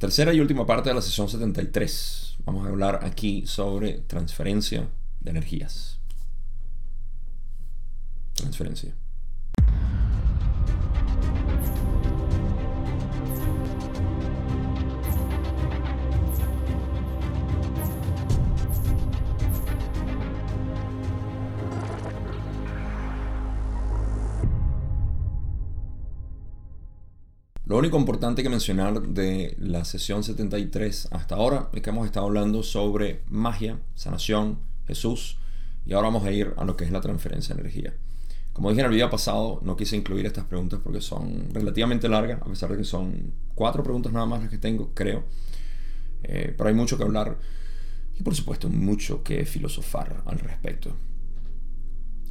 Tercera y última parte de la sesión 73. Vamos a hablar aquí sobre transferencia de energías. Transferencia. Lo único importante que mencionar de la sesión 73 hasta ahora es que hemos estado hablando sobre magia, sanación, Jesús y ahora vamos a ir a lo que es la transferencia de energía. Como dije en el video pasado, no quise incluir estas preguntas porque son relativamente largas, a pesar de que son cuatro preguntas nada más las que tengo, creo. Eh, pero hay mucho que hablar y por supuesto mucho que filosofar al respecto.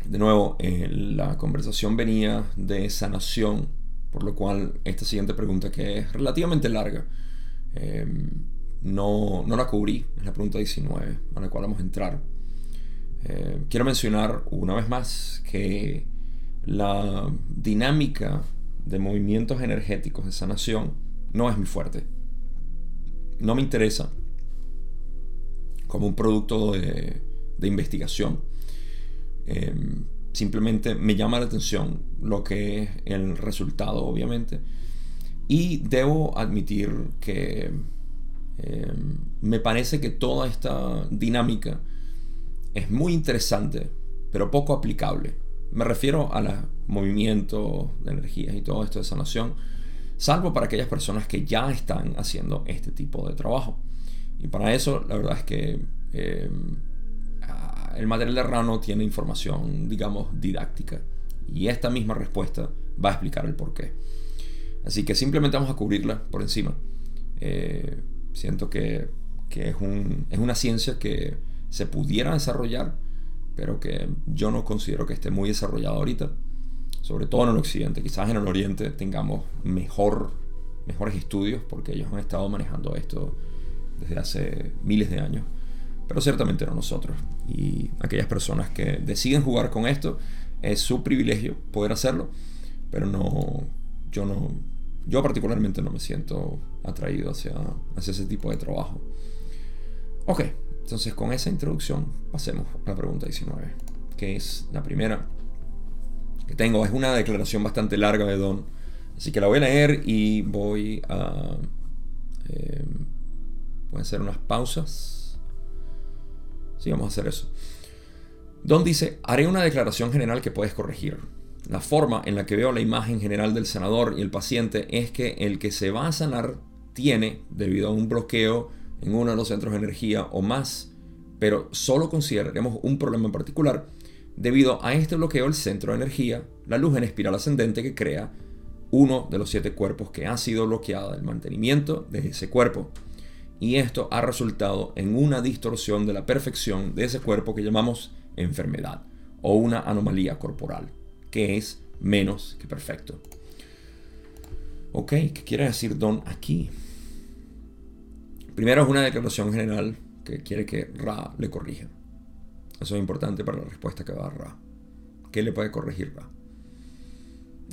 De nuevo, eh, la conversación venía de sanación por lo cual, esta siguiente pregunta, que es relativamente larga, em, no, no, la cubrí, es la pregunta 19, a la cual vamos a entrar. Eh, quiero mencionar una vez más que la dinámica de movimientos energéticos de sanación no es muy fuerte. No me interesa como un producto de, de investigación. Em, Simplemente me llama la atención lo que es el resultado, obviamente. Y debo admitir que eh, me parece que toda esta dinámica es muy interesante, pero poco aplicable. Me refiero a los movimientos de energías y todo esto de sanación, salvo para aquellas personas que ya están haciendo este tipo de trabajo. Y para eso, la verdad es que eh, el material de Rano tiene información, digamos, didáctica. Y esta misma respuesta va a explicar el por qué. Así que simplemente vamos a cubrirla por encima. Eh, siento que, es, es una ciencia que se pudiera desarrollar, pero que yo no considero que esté muy desarrollada ahorita. Sobre todo en el occidente. Quizás en el oriente tengamos mejor, mejores estudios, porque ellos han estado manejando esto desde hace miles de años pero ciertamente no nosotros. Y aquellas personas que deciden jugar con esto, es su privilegio poder hacerlo, pero no, yo no, yo particularmente no me siento atraído hacia, hacia ese tipo de trabajo. Ok, entonces con esa introducción pasemos a la pregunta 19, que es la primera que tengo. Es una declaración bastante larga de Don, así que la voy a leer y voy a... Eh, voy a hacer unas pausas Sí, vamos a hacer eso. Don dice, haré una declaración general que puedes corregir. La forma en la que veo la imagen general del sanador y el paciente es que el que se va a sanar tiene, debido a un bloqueo en uno de los centros de energía o más, pero solo consideraremos un problema en particular, debido a este bloqueo el centro de energía, la luz en espiral ascendente que crea uno de los siete cuerpos que ha sido bloqueado, el mantenimiento de ese cuerpo y esto ha resultado en una distorsión de la perfección de ese cuerpo que llamamos enfermedad o una anomalía corporal, que es menos que perfecto. Ok, ¿qué quiere decir Don aquí? Primero es una declaración general que quiere que Ra le corrija. Eso es importante para la respuesta que va Ra. ¿Qué le puede corregir Ra?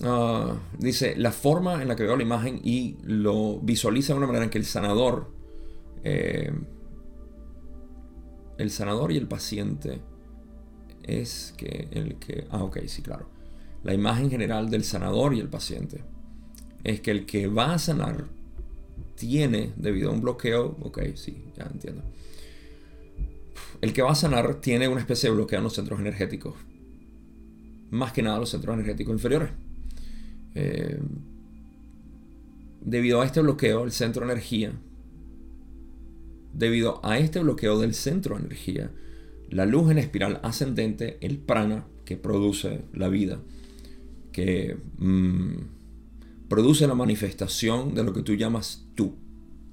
Ah, dice, la forma en la que veo la imagen y lo visualiza de una manera en que el sanador eh, el sanador y el paciente es que el que... Ah, ok, sí, claro. La imagen general del sanador y el paciente es que el que va a sanar tiene, debido a un bloqueo, ok, sí, ya entiendo. El que va a sanar tiene una especie de bloqueo en los centros energéticos. Más que nada los centros energéticos inferiores. Eh, debido a este bloqueo, el centro de energía Debido a este bloqueo del centro de energía, la luz en espiral ascendente, el prana que produce la vida, que mm, produce la manifestación de lo que tú llamas tú,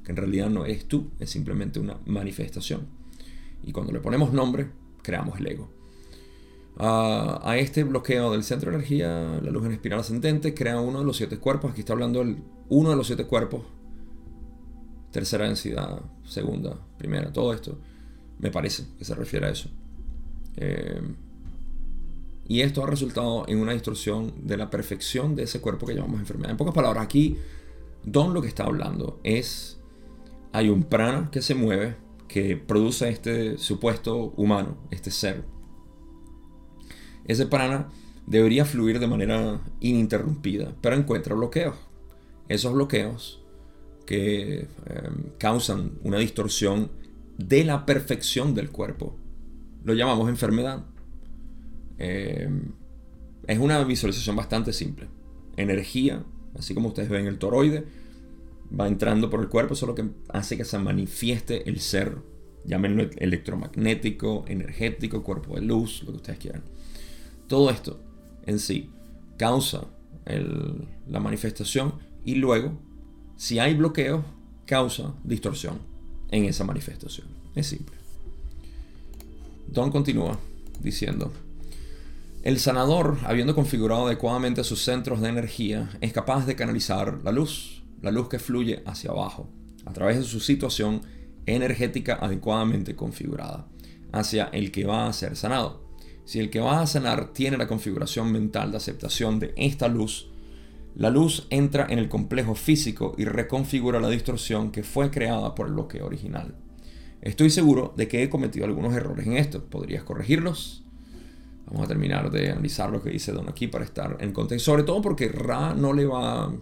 que en realidad no es tú, es simplemente una manifestación. Y cuando le ponemos nombre, creamos el ego. a este bloqueo del centro de energía, la luz en espiral ascendente crea uno de los siete cuerpos. Aquí está hablando el, uno de los siete cuerpos tercera densidad, segunda, primera, todo esto, me parece que se refiere a eso. Eh, y esto ha resultado en una distorsión de la perfección de ese cuerpo que llamamos enfermedad. En pocas palabras, aquí Don lo que está hablando es hay un prana que se mueve, que produce este supuesto humano, este ser. Ese prana debería fluir de manera ininterrumpida, pero encuentra bloqueos. Esos bloqueos que em, causan una distorsión de la perfección del cuerpo. Lo llamamos enfermedad. Em, es una visualización bastante simple. Energía, así como ustedes ven el toroide, va entrando por el cuerpo, eso es lo que hace que se manifieste el ser. Llámenlo electromagnético, energético, cuerpo de luz, lo que ustedes quieran. Todo esto en sí causa la manifestación y luego, si hay bloqueo, causa distorsión en esa manifestación. Es simple. Don continúa diciendo, el sanador, habiendo configurado adecuadamente sus centros de energía, es capaz de canalizar la luz, la luz que fluye hacia abajo, a través de su situación energética adecuadamente configurada, hacia el que va a ser sanado. Si el que va a sanar tiene la configuración mental de aceptación de esta luz, la luz entra en el complejo físico y reconfigura la distorsión que fue creada por el bloqueo original. Estoy seguro de que he cometido algunos errores en esto. ¿Podrías corregirlos? Vamos a terminar de analizar lo que dice Don aquí para estar en contexto. Sobre todo porque Ra no le va,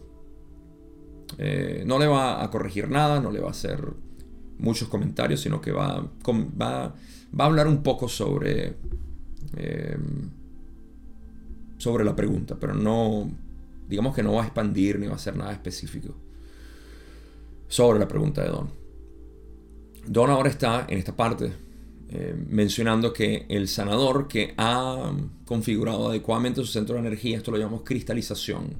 eh, no le va a corregir nada, no le va a hacer muchos comentarios, sino que va, va, va a hablar un poco sobre Em, sobre la pregunta, pero no, digamos que no va a expandir ni va a hacer nada específico sobre la pregunta de Don. Don ahora está en esta parte em, mencionando que el sanador que ha configurado adecuadamente su centro de energía, esto lo llamamos cristalización.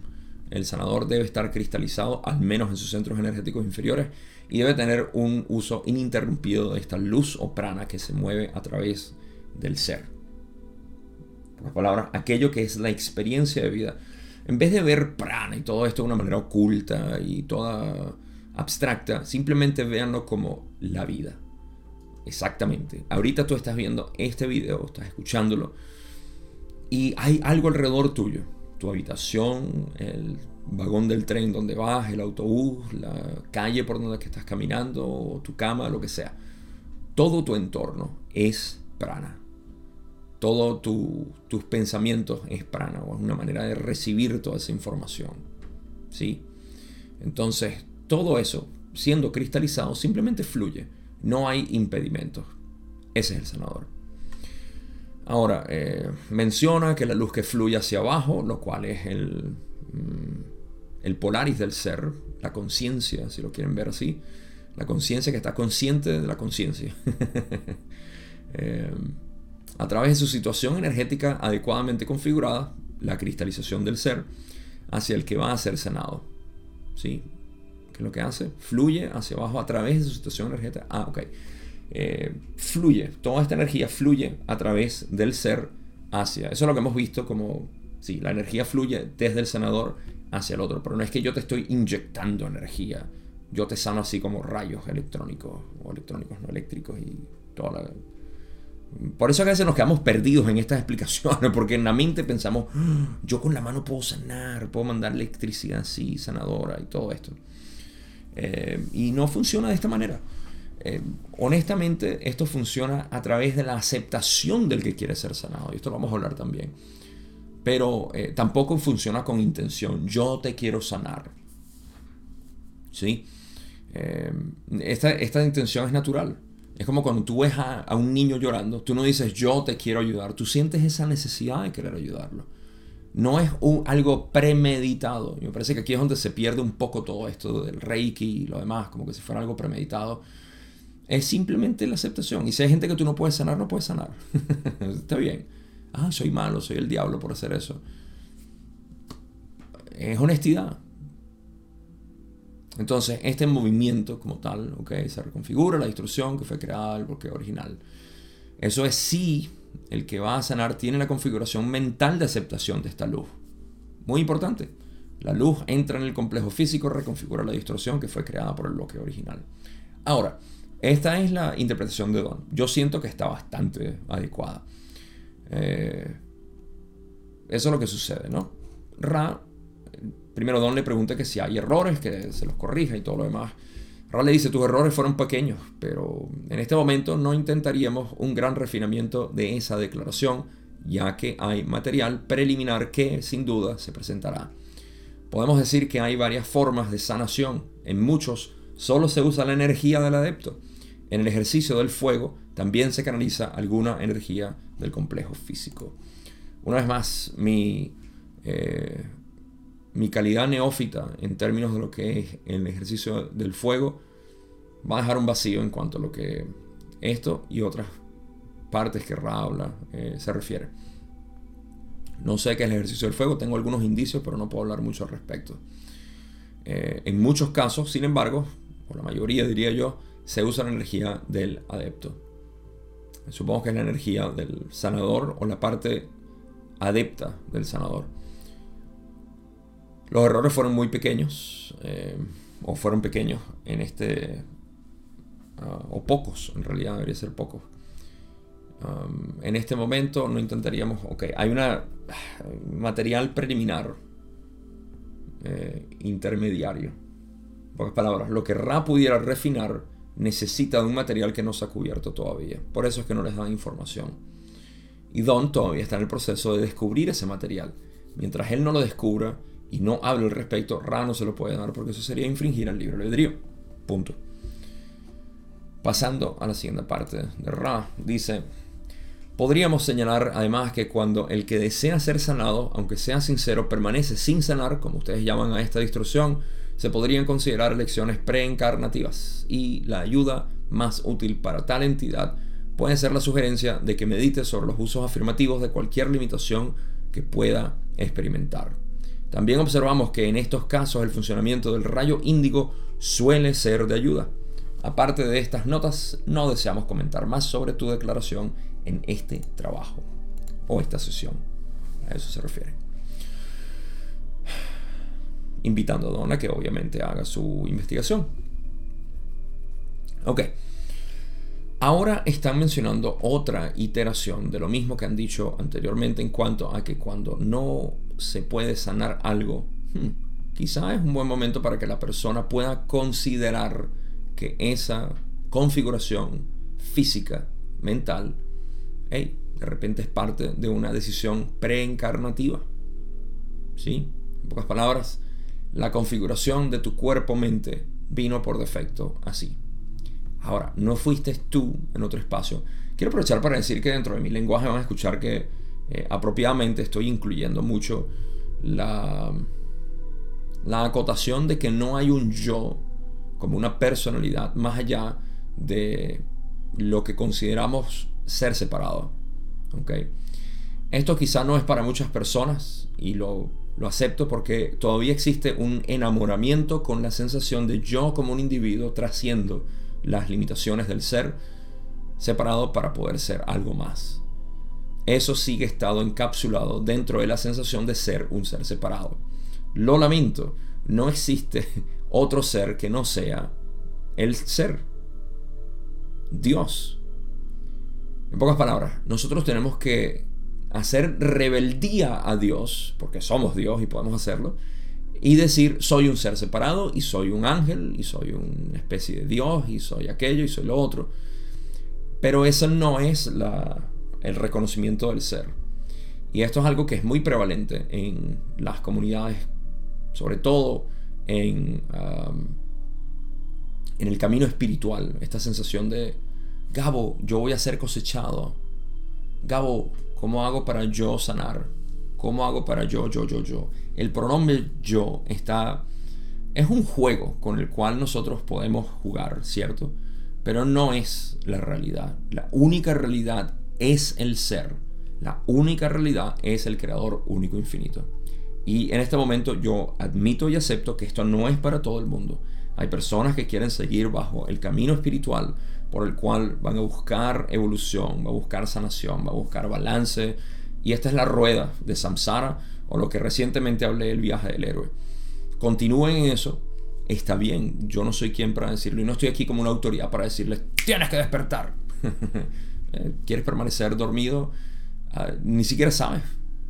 El sanador debe estar cristalizado al menos en sus centros energéticos inferiores y debe tener un uso ininterrumpido de esta luz o prana que se mueve a través del ser las palabras, aquello que es la experiencia de vida. En vez de ver prana y todo esto de una manera oculta y toda abstracta, simplemente véanlo como la vida. Exactamente. Ahorita tú estás viendo este video, estás escuchándolo y hay algo alrededor tuyo. Tu habitación, el vagón del tren donde vas, el autobús, la calle por donde estás caminando, tu cama, lo que sea. Todo tu entorno es prana todo tus pensamientos es prana, o es una manera de recibir toda esa información. ¿sí? Entonces, todo eso, siendo cristalizado, simplemente fluye. No hay impedimentos. Ese es el sanador. Ahora, eh, menciona que la luz que fluye hacia abajo, lo cual es el, mm, el polaris del ser, la conciencia, si lo quieren ver así, la conciencia que está consciente de la conciencia. eh, a través de su situación energética adecuadamente configurada, la cristalización del ser, hacia el que va a ser sanado. ¿Sí? ¿Qué es lo que hace? Fluye hacia abajo a través de su situación energética. Ah, ok. Eh, fluye, toda esta energía fluye a través del ser hacia. Eso es lo que hemos visto como, sí, la energía fluye desde el sanador hacia el otro, pero no es que yo te estoy inyectando energía, yo te sano así como rayos electrónicos o electrónicos no eléctricos y toda la por eso a veces nos quedamos perdidos en estas explicaciones, porque en la mente pensamos, ah, yo con la mano puedo sanar, puedo mandar electricidad así, sanadora y todo esto. Eh, y no funciona de esta manera. Eh, honestamente, esto funciona a través de la aceptación del que quiere ser sanado, y esto lo vamos a hablar también. Pero eh, tampoco funciona con intención, yo te quiero sanar. ¿Sí? esta, esta intención es natural. Es como cuando tú ves a, un niño llorando, tú no dices yo te quiero ayudar, tú sientes esa necesidad de querer ayudarlo. No es un, algo premeditado. Me parece que aquí es donde se pierde un poco todo esto del reiki y lo demás, como que si fuera algo premeditado. Es simplemente la aceptación. Y si hay gente que tú no puedes sanar, no puedes sanar. Está bien. Ah, soy malo, soy el diablo por hacer eso. Es honestidad. Entonces, este movimiento como tal, okay, se reconfigura la distorsión que fue creada el bloqueo original. Eso es si el que va a sanar tiene la configuración mental de aceptación de esta luz. Muy importante. La luz entra en el complejo físico, reconfigura la distorsión que fue creada por el bloqueo original. Ahora, esta es la interpretación de Don. Yo siento que está bastante adecuada. Eh, eso es lo que sucede, ¿no? Ra primero Don le pregunta que si hay errores, que se los corrija y todo lo demás. Ra le dice, tus errores fueron pequeños, pero en este momento no intentaríamos un gran refinamiento de esa declaración, ya que hay material preliminar que sin duda se presentará. Podemos decir que hay varias formas de sanación. En muchos solo se usa la energía del adepto. En el ejercicio del fuego también se canaliza alguna energía del complejo físico. Una vez más, mi, eh, mi calidad neófita en términos de lo que es el ejercicio del fuego va a dejar un vacío en cuanto a lo que esto y otras partes que Ra habla eh, se refiere. No sé qué es el ejercicio del fuego, tengo algunos indicios, pero no puedo hablar mucho al respecto. Eh, en muchos casos, sin embargo, por la mayoría diría yo, se usa la energía del adepto. Supongo que es la energía del sanador o la parte adepta del sanador. Los errores fueron muy pequeños, eh, o fueron pequeños en este, ah, o pocos, en realidad debería ser pocos. en este momento no intentaríamos, ok, hay una material preliminar eh, intermediario. Pocas palabras, lo que Ra pudiera refinar necesita de un material que no se ha cubierto todavía. Por eso es que no les dan información. Y Don todavía está en el proceso de descubrir ese material. Mientras él no lo descubra y no hable al respecto, Ra no se lo puede dar porque eso sería infringir al libre albedrío. Punto. Pasando a la siguiente parte de Ra, dice, Podríamos señalar además que cuando el que desea ser sanado, aunque sea sincero, permanece sin sanar, como ustedes llaman a esta distorsión, se podrían considerar lecciones preencarnativas y la ayuda más útil para tal entidad puede ser la sugerencia de que medite sobre los usos afirmativos de cualquier limitación que pueda experimentar. También observamos que en estos casos el funcionamiento del rayo índigo suele ser de ayuda. Aparte de estas notas, no deseamos comentar más sobre tu declaración en este trabajo o esta sesión. A eso se refiere. Invitando a Donna que obviamente haga su investigación. Ok. Ahora están mencionando otra iteración de lo mismo que han dicho anteriormente en cuanto a que cuando no se puede sanar algo, hmm, quizá es un buen momento para que la persona pueda considerar que esa configuración física, mental, hey, de repente es parte de una decisión preencarnativa. ¿Sí? En pocas palabras, la configuración de tu cuerpo-mente vino por defecto así. Ahora, no fuiste tú en otro espacio. Quiero aprovechar para decir que dentro de mi lenguaje van a escuchar que eh, apropiadamente estoy incluyendo mucho la, la acotación de que no hay un yo como una personalidad más allá de lo que consideramos ser separado. ¿okay? Esto quizá no es para muchas personas y lo, lo acepto porque todavía existe un enamoramiento con la sensación de yo como un individuo trasciendo las limitaciones del ser separado para poder ser algo más. Eso sigue estado encapsulado dentro de la sensación de ser un ser separado. Lo lamento, no existe otro ser que no sea el ser. Dios. En pocas palabras, nosotros tenemos que hacer rebeldía a Dios, porque somos Dios y podemos hacerlo, y decir, soy un ser separado, y soy un ángel, y soy una especie de Dios, y soy aquello, y soy lo otro. Pero eso no es el reconocimiento del ser. Y esto es algo que es muy prevalente en las comunidades, sobre todo en, um, en el camino espiritual, esta sensación de, Gabo, yo voy a ser cosechado. Gabo, ¿cómo hago para yo sanar? ¿Cómo hago para yo, yo, yo, yo? El pronombre yo está... Es un juego con el cual nosotros podemos jugar, ¿cierto? Pero no es la realidad. La única realidad es el ser. La única realidad es el creador único infinito. Y en este momento yo admito y acepto que esto no es para todo el mundo. Hay personas que quieren seguir bajo el camino espiritual por el cual van a buscar evolución, va a buscar sanación, va a buscar balance. Y esta es la rueda de Samsara o lo que recientemente hablé del viaje del héroe. Continúen en eso. Está bien, yo no soy quien para decirlo y no estoy aquí como una autoridad para decirles, tienes que despertar. Eh, ¿Quieres permanecer dormido? Ah, ni siquiera sabes.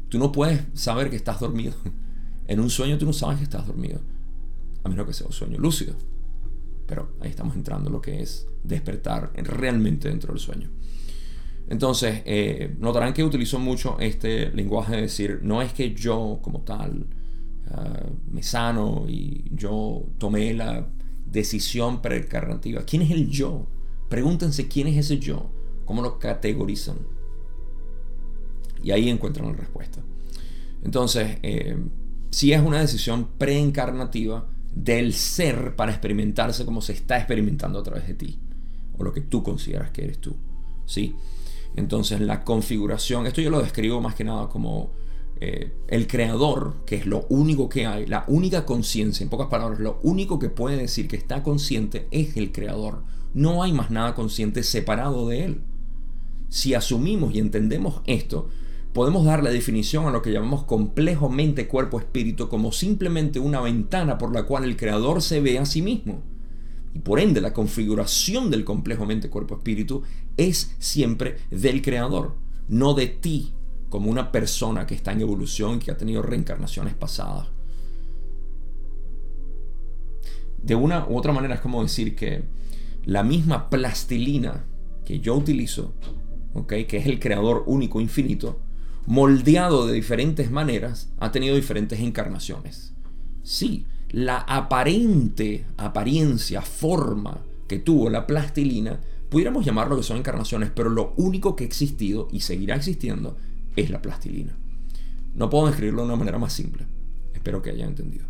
Tú no puedes saber que estás dormido. En un sueño tú no sabes que estás dormido. A menos que sea un sueño lúcido. pero ahí estamos entrando en lo que es despertar realmente dentro del sueño. Entonces, eh, notarán que utilizo mucho este lenguaje de decir, no es que yo como tal ah, me sano y yo tomé la decisión preencarnativa. ¿Quién es el yo? Pregúntense quién es ese yo, cómo lo categorizan. Y ahí encuentran la respuesta. Entonces, eh, si es una decisión preencarnativa del ser para experimentarse como se está experimentando a través de ti, o lo que tú consideras que eres tú. ¿sí? Entonces, la configuración, esto yo lo describo más que nada como eh, el creador, que es lo único que hay, la única conciencia, en pocas palabras, lo único que puede decir que está consciente es el creador. No hay más nada consciente separado de él. Si asumimos y entendemos esto, podemos dar la definición a lo que llamamos complejo mente, cuerpo, espíritu como simplemente una ventana por la cual el creador se ve a sí mismo. Y por ende la configuración del complejo mente, cuerpo, espíritu es siempre del creador, no de ti como una persona que está en evolución que ha tenido reencarnaciones pasadas. De una u otra manera es como decir que la misma plastilina que yo utilizo, ¿okay? que es el creador único infinito, moldeado de diferentes maneras, ha tenido diferentes encarnaciones. Sí, la aparente apariencia, forma que tuvo la plastilina, pudiéramos llamarlo que son encarnaciones, pero lo único que ha existido y seguirá existiendo es la plastilina. No puedo describirlo de una manera más simple. Espero que hayan entendido.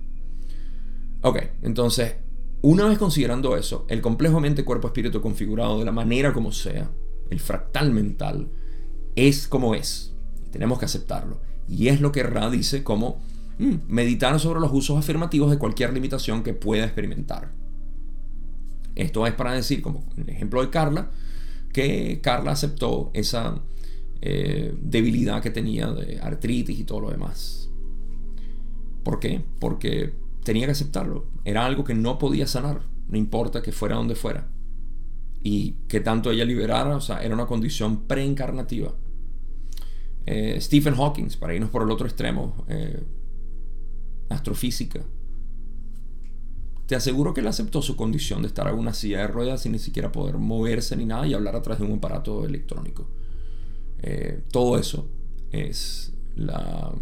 Ok, entonces, una vez considerando eso, el complejo mente-cuerpo-espíritu configurado de la manera como sea, el fractal mental, es como es. Tenemos que aceptarlo. Y es lo que Ra dice como meditar sobre los usos afirmativos de cualquier limitación que pueda experimentar. Esto es para decir, como el ejemplo de Carla, que Carla aceptó esa eh, debilidad que tenía de artritis y todo lo demás. ¿Por qué? Porque tenía que aceptarlo. Era algo que no podía sanar, no importa que fuera donde fuera. Y que tanto ella liberara, o sea, era una condición preencarnativa. Eh, Stephen Hawking, para irnos por el otro extremo, eh, astrofísica. Te aseguro que él aceptó su condición de estar en una silla de ruedas sin ni siquiera poder moverse ni nada y hablar a través de un aparato electrónico. Eh, todo eso es la,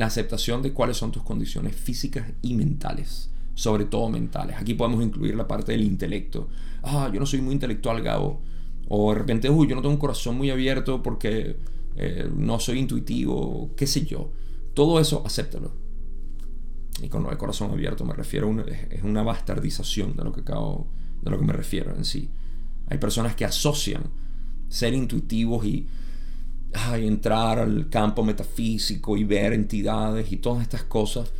aceptación de cuáles son tus condiciones físicas y mentales sobre todo mentales. Aquí podemos incluir la parte del intelecto. Ah, yo no soy muy intelectual, Gabo. O de repente, uy, yo no tengo un corazón muy abierto porque eh, no soy intuitivo, qué sé yo. Todo eso, acéptalo. Y con lo de corazón abierto me refiero a una, es una bastardización de lo que acabo, de lo que me refiero en sí. Hay personas que asocian ser intuitivos y entrar al campo metafísico y ver entidades y todas estas cosas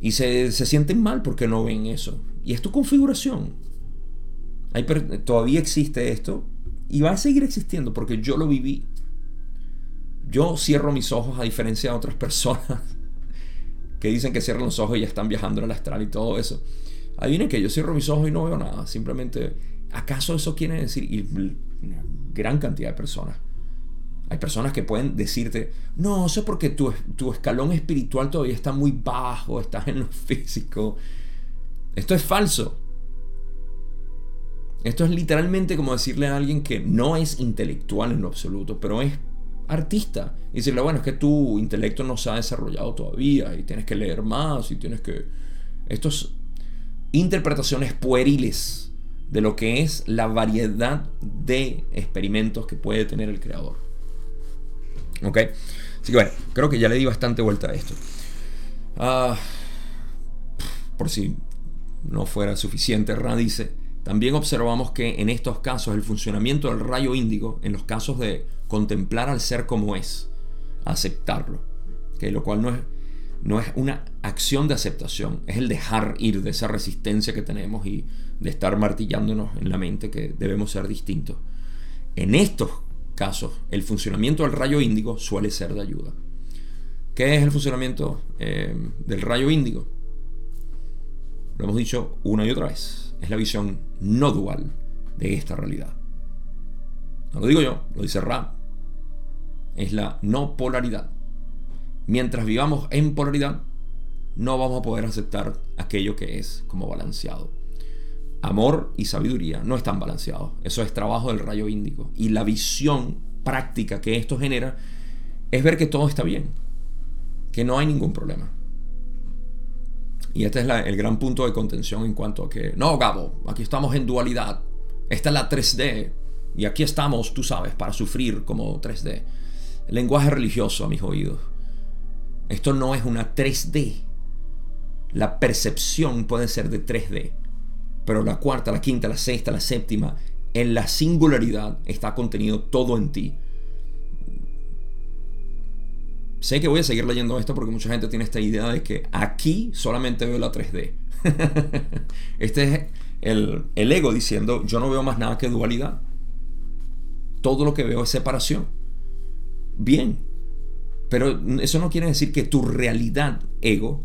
y se, sienten mal porque no ven eso. Y es tu configuración. Hay, todavía existe esto y va a seguir existiendo porque yo lo viví. Yo cierro mis ojos a diferencia de otras personas que dicen que cierran los ojos y ya están viajando en el astral y todo eso. Adivinen que yo cierro mis ojos y no veo nada. Simplemente, ¿acaso eso quiere decir? Y una gran cantidad de personas. Hay personas que pueden decirte, no, eso es porque tu, tu escalón espiritual todavía está muy bajo, estás en lo físico. Esto es falso. Esto es literalmente como decirle a alguien que no es intelectual en lo absoluto, pero es artista. Y decirle, bueno, es que tu intelecto no se ha desarrollado todavía y tienes que leer más y tienes que... Estas interpretaciones pueriles de lo que es la variedad de experimentos que puede tener el creador. ¿Ok? Así que bueno, creo que ya le di bastante vuelta a esto. Ah, por si no fuera suficiente, Ra dice, también observamos que en estos casos el funcionamiento del rayo índigo, en los casos de contemplar al ser como es, aceptarlo, que lo cual no es, no es una acción de aceptación, es el dejar ir de esa resistencia que tenemos y de estar martillándonos en la mente que debemos ser distintos. En estos casos, el funcionamiento del rayo índigo suele ser de ayuda. ¿Qué es el funcionamiento eh, del rayo índigo? Lo hemos dicho una y otra vez. Es la visión no dual de esta realidad. No lo digo yo, lo dice Ra. Es la no polaridad. Mientras vivamos en polaridad, no vamos a poder aceptar aquello que es como balanceado. amor y sabiduría no están balanceados. Eso es trabajo del rayo índico. Y la visión práctica que esto genera es ver que todo está bien, que no hay ningún problema. Y este es el gran punto de contención en cuanto a que, no, Gabo, aquí estamos en dualidad. Esta es la 3D. Y aquí estamos, tú sabes, para sufrir como 3D. El lenguaje religioso a mis oídos. Esto no es una 3D. La percepción puede ser de 3D. Pero la cuarta, la quinta, la sexta, la séptima, en la singularidad está contenido todo en ti. Sé que voy a seguir leyendo esto porque mucha gente tiene esta idea de que aquí solamente veo la 3D. este es el, ego diciendo, yo no veo más nada que dualidad. Todo lo que veo es separación. Bien, pero eso no quiere decir que tu realidad, ego,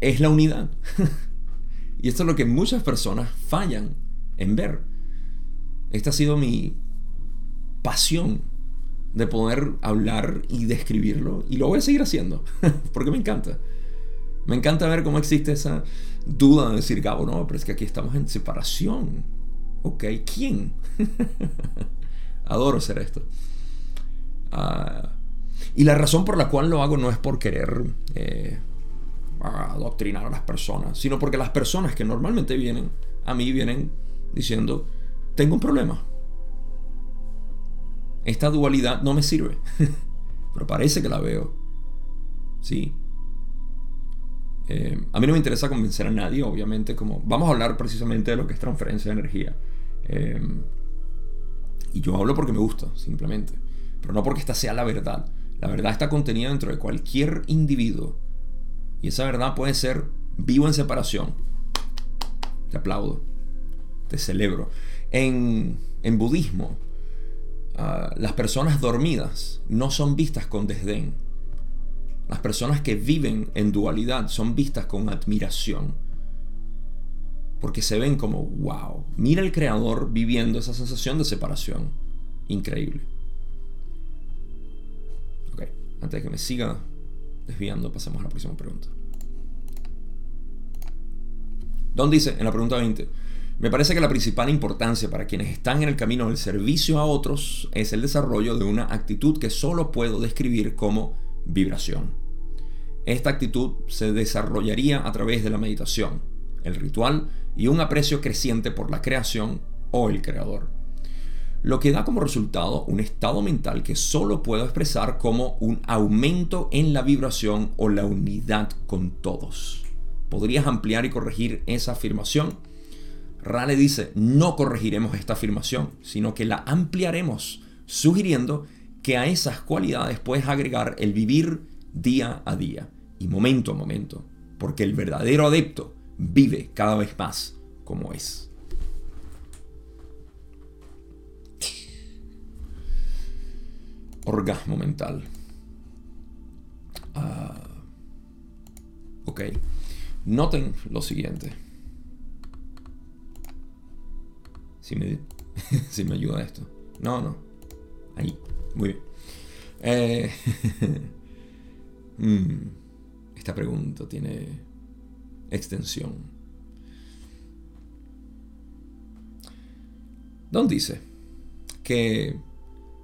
es la unidad. y esto es lo que muchas personas fallan en ver. Esta ha sido mi pasión de poder hablar y describirlo. Y lo voy a seguir haciendo, porque me encanta. Me encanta ver cómo existe esa duda de decir, Gabo, no, pero es que aquí estamos en separación. Ok, ¿quién? Adoro hacer esto. Ah, y la razón por la cual lo hago no es por querer eh, adoctrinar a las personas, sino porque las personas que normalmente vienen a mí vienen diciendo, tengo un problema esta dualidad no me sirve. Pero parece que la veo. Sí. Eh, a mí no me interesa convencer a nadie, obviamente, como vamos a hablar precisamente de lo que es transferencia de energía. Eh, y yo hablo porque me gusta, simplemente. Pero no porque esta sea la verdad. La verdad está contenida dentro de cualquier individuo. Y esa verdad puede ser vivo en separación. Te aplaudo. Te celebro. En, en budismo, Ah, las personas dormidas no son vistas con desdén. Las personas que viven en dualidad son vistas con admiración. Porque se ven como, wow, mira el creador viviendo esa sensación de separación. Increíble. Ok, antes de que me siga desviando, pasemos a la próxima pregunta. Don dice en la pregunta 20, me parece que la principal importancia para quienes están en el camino del servicio a otros es el desarrollo de una actitud que solo puedo describir como vibración. Esta actitud se desarrollaría a través de la meditación, el ritual y un aprecio creciente por la creación o el creador. Lo que da como resultado un estado mental que solo puedo expresar como un aumento en la vibración o la unidad con todos. ¿Podrías ampliar y corregir esa afirmación? Rale dice, no corregiremos esta afirmación, sino que la ampliaremos, sugiriendo que a esas cualidades puedes agregar el vivir día a día y momento a momento, porque el verdadero adepto vive cada vez más como es. Orgasmo mental. Ah, ok. Noten lo siguiente. si me, si me ayuda esto. No, no. Ahí. Muy bien. Eh, mm, esta pregunta tiene extensión. Don dice que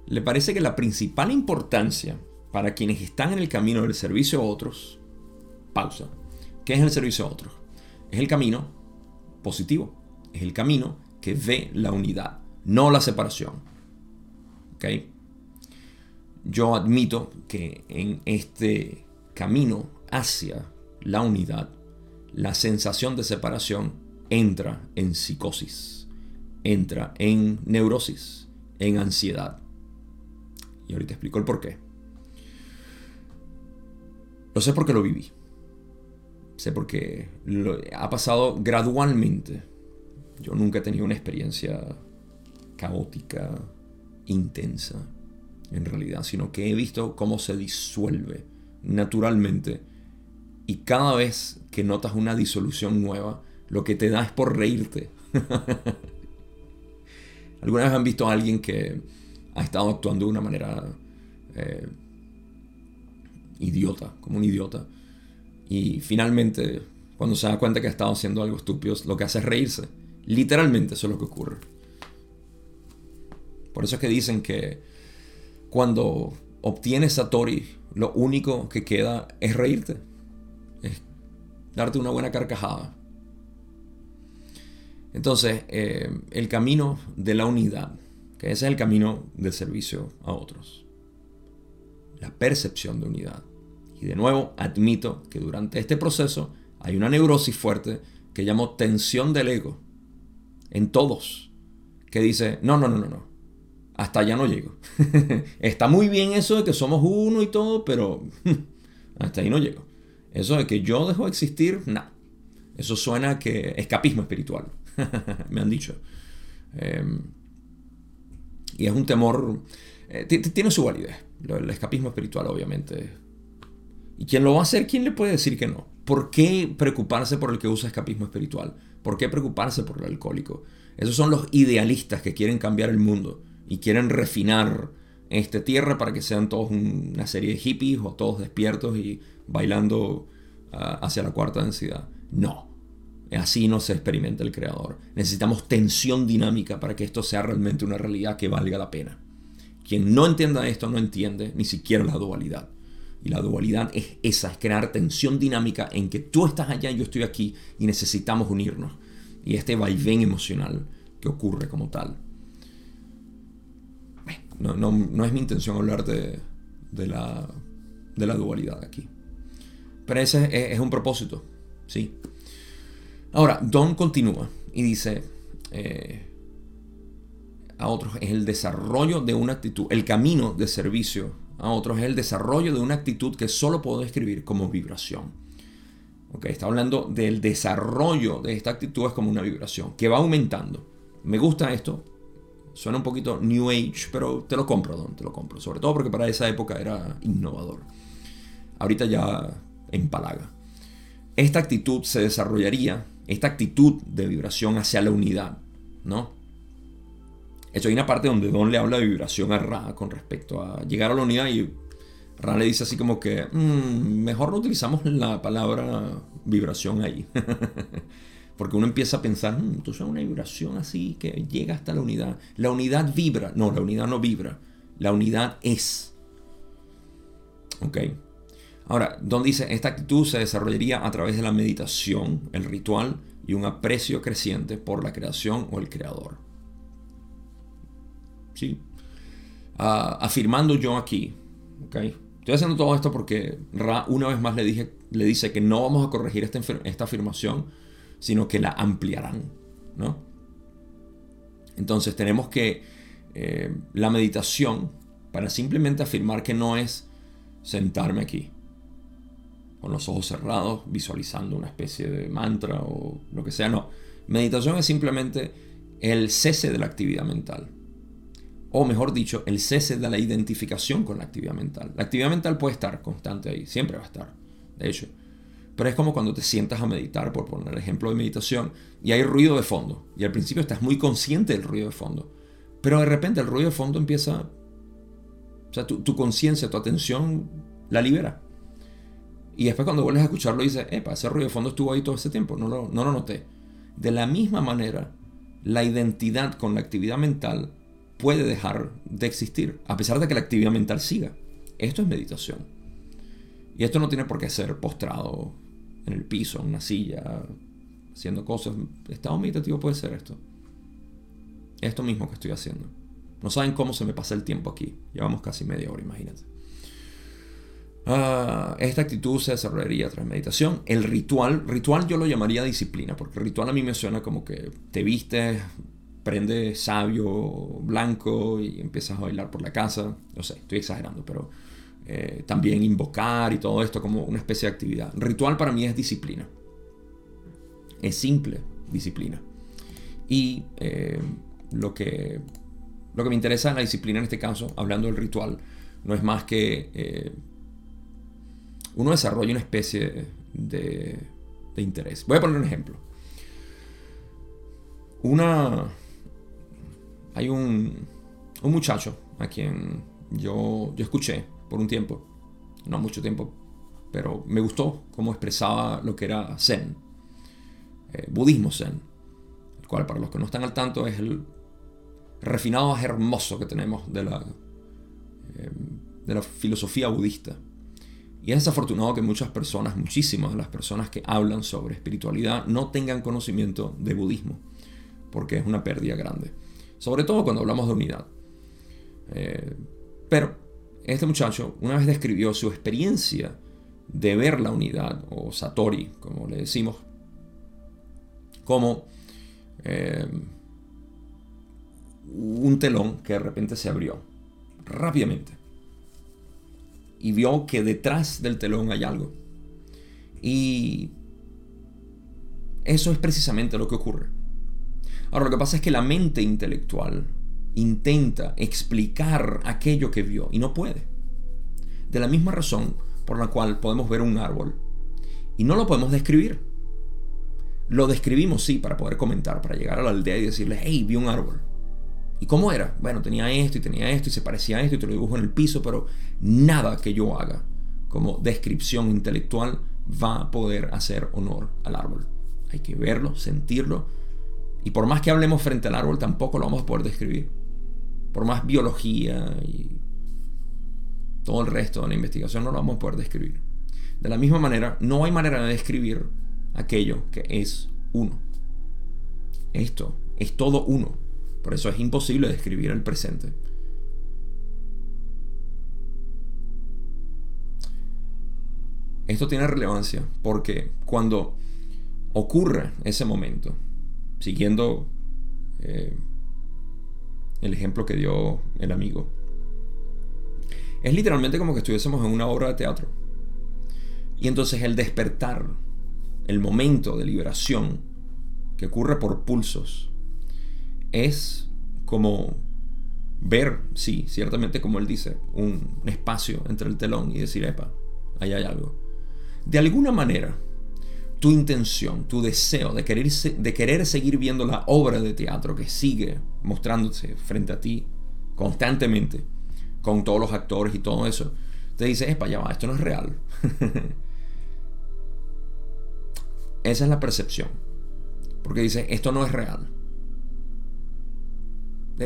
le parece que la principal importancia para quienes están en el camino del servicio a otros, pausa, ¿qué es el servicio a otros? Es el camino positivo, es el camino que ve la unidad, no la separación. ¿Ok? Yo admito que en este camino hacia la unidad, la sensación de separación entra en psicosis, entra en neurosis, en ansiedad. Y ahorita explico el por qué. Lo sé porque lo viví. Sé porque lo, ha pasado gradualmente yo nunca he tenido una experiencia caótica, intensa, en realidad, sino que he visto cómo se disuelve naturalmente. Y cada vez que notas una disolución nueva, lo que te da es por reírte. ¿Alguna vez han visto a alguien que ha estado actuando de una manera eh, idiota, como un idiota? Y finalmente cuando se da cuenta que ha estado haciendo algo estúpido, lo que hace es reírse. Literalmente eso es lo que ocurre. Por eso es que dicen que cuando obtienes Satori, lo único que queda es reírte. Es darte una buena carcajada. Entonces, eh, el camino de la unidad, que ese es el camino del servicio a otros. La percepción de unidad. Y de nuevo, admito que durante este proceso hay una neurosis fuerte que llamo tensión del ego. En todos. Que dice, no, no, no, no, no. Hasta allá no llego. Está muy bien eso de que somos uno y todo, pero hasta ahí no llego. Eso de que yo dejo de existir, no. Eso suena que escapismo espiritual. me han dicho. Em, y es un temor, eh, tiene su validez, el escapismo espiritual obviamente. ¿Y quién lo va a hacer? ¿Quién le puede decir que no? ¿Por qué preocuparse por el que usa escapismo espiritual? ¿Por qué preocuparse por el alcohólico? Esos son los idealistas que quieren cambiar el mundo y quieren refinar esta tierra para que sean todos una serie de hippies o todos despiertos y bailando ah, hacia la cuarta densidad. No, Así no se experimenta el creador. Necesitamos tensión dinámica para que esto sea realmente una realidad que valga la pena. Quien no entienda esto no entiende ni siquiera la dualidad. Y la dualidad es esa, es crear tensión dinámica en que tú estás allá y yo estoy aquí y necesitamos unirnos. Y este vaivén emocional que ocurre como tal. No, no, es mi intención hablar de, la, de la dualidad aquí. Pero ese es, es un propósito, sí. Ahora, Don continúa y dice eh, a otros, es el desarrollo de una actitud, el camino de servicio a otros es el desarrollo de una actitud que solo puedo describir como vibración. Okay, está hablando del desarrollo de esta actitud es como una vibración que va aumentando. Me gusta esto. Suena un poquito New Age, pero te lo compro, Don, te lo compro. Sobre todo porque para esa época era innovador. Ahorita ya empalaga. Esta actitud se desarrollaría esta actitud de vibración hacia la unidad, ¿no? Esto hay una parte donde Don le habla de vibración a Ra con respecto a llegar a la unidad y Ra le dice así como que mm, mejor no utilizamos la palabra vibración ahí. Porque uno empieza a pensar, mm, entonces es una vibración así que llega hasta la unidad. La unidad vibra. No, la unidad no vibra. La unidad es. ¿Ok? Ahora, Don dice, esta actitud se desarrollaría a través de la meditación, el ritual y un aprecio creciente por la creación o el creador. ¿Sí? Ah, afirmando yo aquí, ¿ok? Estoy haciendo todo esto porque Ra una vez más le, le dice que no vamos a corregir esta, esta afirmación, sino que la ampliarán, ¿no? Entonces tenemos que eh, la meditación, para simplemente afirmar que no es sentarme aquí, con los ojos cerrados, visualizando una especie de mantra o lo que sea. No, meditación es simplemente el cese de la actividad mental. O mejor dicho, el cese de la identificación con la actividad mental. La actividad mental puede estar constante ahí, siempre va a estar, de hecho. Pero es como cuando te sientas a meditar, por poner el ejemplo de meditación, y hay ruido de fondo. Y al principio estás muy consciente del ruido de fondo. Pero de repente el ruido de fondo empieza... O sea, tu, tu conciencia, tu atención la libera. Y después cuando vuelves a escucharlo dices, epa, ese ruido de fondo estuvo ahí todo ese tiempo, no lo, no lo noté. De la misma manera, la identidad con la actividad mental puede dejar de existir, a pesar de que la actividad mental siga. Esto es meditación. Y esto no tiene por qué ser postrado en el piso, en una silla, haciendo cosas. Estado meditativo puede ser esto. Esto mismo que estoy haciendo. No saben cómo se me pasa el tiempo aquí. Llevamos casi media hora, imagínate. Ah, esta actitud se desarrollaría tras meditación. El ritual, ritual yo lo llamaría disciplina, porque ritual a mí me suena como que te vistes, prendes sabio blanco y empiezas a bailar por la casa. No sé, estoy exagerando, pero eh, también invocar y todo esto como una especie de actividad. Ritual para mí es disciplina. Es simple disciplina. Y eh, lo, que, lo que me interesa en la disciplina en este caso, hablando del ritual, no es más que eh, uno desarrolla una especie de, interés. Voy a poner un ejemplo. Una. Hay un, un muchacho a quien yo, yo escuché por un tiempo, no mucho tiempo, pero me gustó cómo expresaba lo que era Zen. eh, budismo zen, el cual para los que no están al tanto es el refinado más hermoso que tenemos de la, eh, de la filosofía budista. Y es desafortunado que muchas personas, muchísimas de las personas que hablan sobre espiritualidad no tengan conocimiento de budismo, porque es una pérdida grande. Sobre todo cuando hablamos de unidad. Eh, pero este muchacho una vez describió su experiencia de ver la unidad, o Satori, como le decimos, como eh, un telón que de repente se abrió rápidamente y vio que detrás del telón hay algo. Y eso es precisamente lo que ocurre. Ahora, lo que pasa es que la mente intelectual intenta explicar aquello que vio y no puede. De la misma razón por la cual podemos ver un árbol y no lo podemos describir. Lo describimos, sí, para poder comentar, para llegar a la aldea y decirle, hey, vi un árbol. ¿Y cómo era? Bueno, tenía esto y tenía esto y se parecía a esto y te lo dibujo en el piso, pero nada que yo haga como descripción intelectual va a poder hacer honor al árbol. Hay que verlo, sentirlo. Y por más que hablemos frente al árbol, tampoco lo vamos a poder describir. Por más biología y todo el resto de la investigación no lo vamos a poder describir. De la misma manera, no hay manera de describir aquello que es uno. Esto es todo uno. Por eso es imposible describir el presente. Esto tiene relevancia porque cuando ocurre ese momento, siguiendo eh, el ejemplo que dio el amigo, es literalmente como que estuviésemos en una obra de teatro. Y entonces el despertar, el momento de liberación que ocurre por pulsos, es como ver, sí, ciertamente como él dice, un espacio entre el telón y decir, epa, ahí hay algo. De alguna manera, tu intención, tu deseo de querer, de querer seguir viendo la obra de teatro que sigue mostrándose frente a ti constantemente, con todos los actores y todo eso, te dice, epa, ya va, esto no es real. Esa es la percepción. Porque dice, esto no es real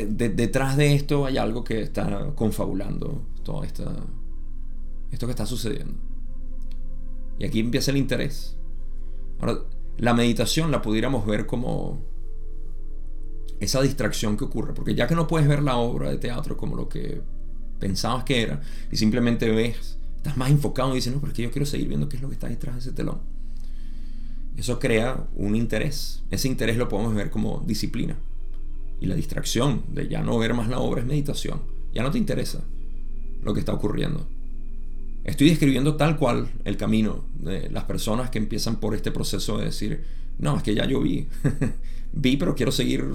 detrás de esto hay algo que está confabulando todo esto que está sucediendo. Y aquí empieza el interés. Ahora, la meditación la pudiéramos ver como esa distracción que ocurre, porque ya que no puedes ver la obra de teatro como lo que pensabas que era, y simplemente ves, estás más enfocado y dices, no, porque yo quiero seguir viendo qué es lo que está detrás de ese telón. Eso crea un interés. Ese interés lo podemos ver como disciplina. Y la distracción de ya no ver más la obra es meditación. Ya no te interesa lo que está ocurriendo. Estoy describiendo tal cual el camino de las personas que empiezan por este proceso de decir, no, es que ya yo vi. vi, pero quiero seguir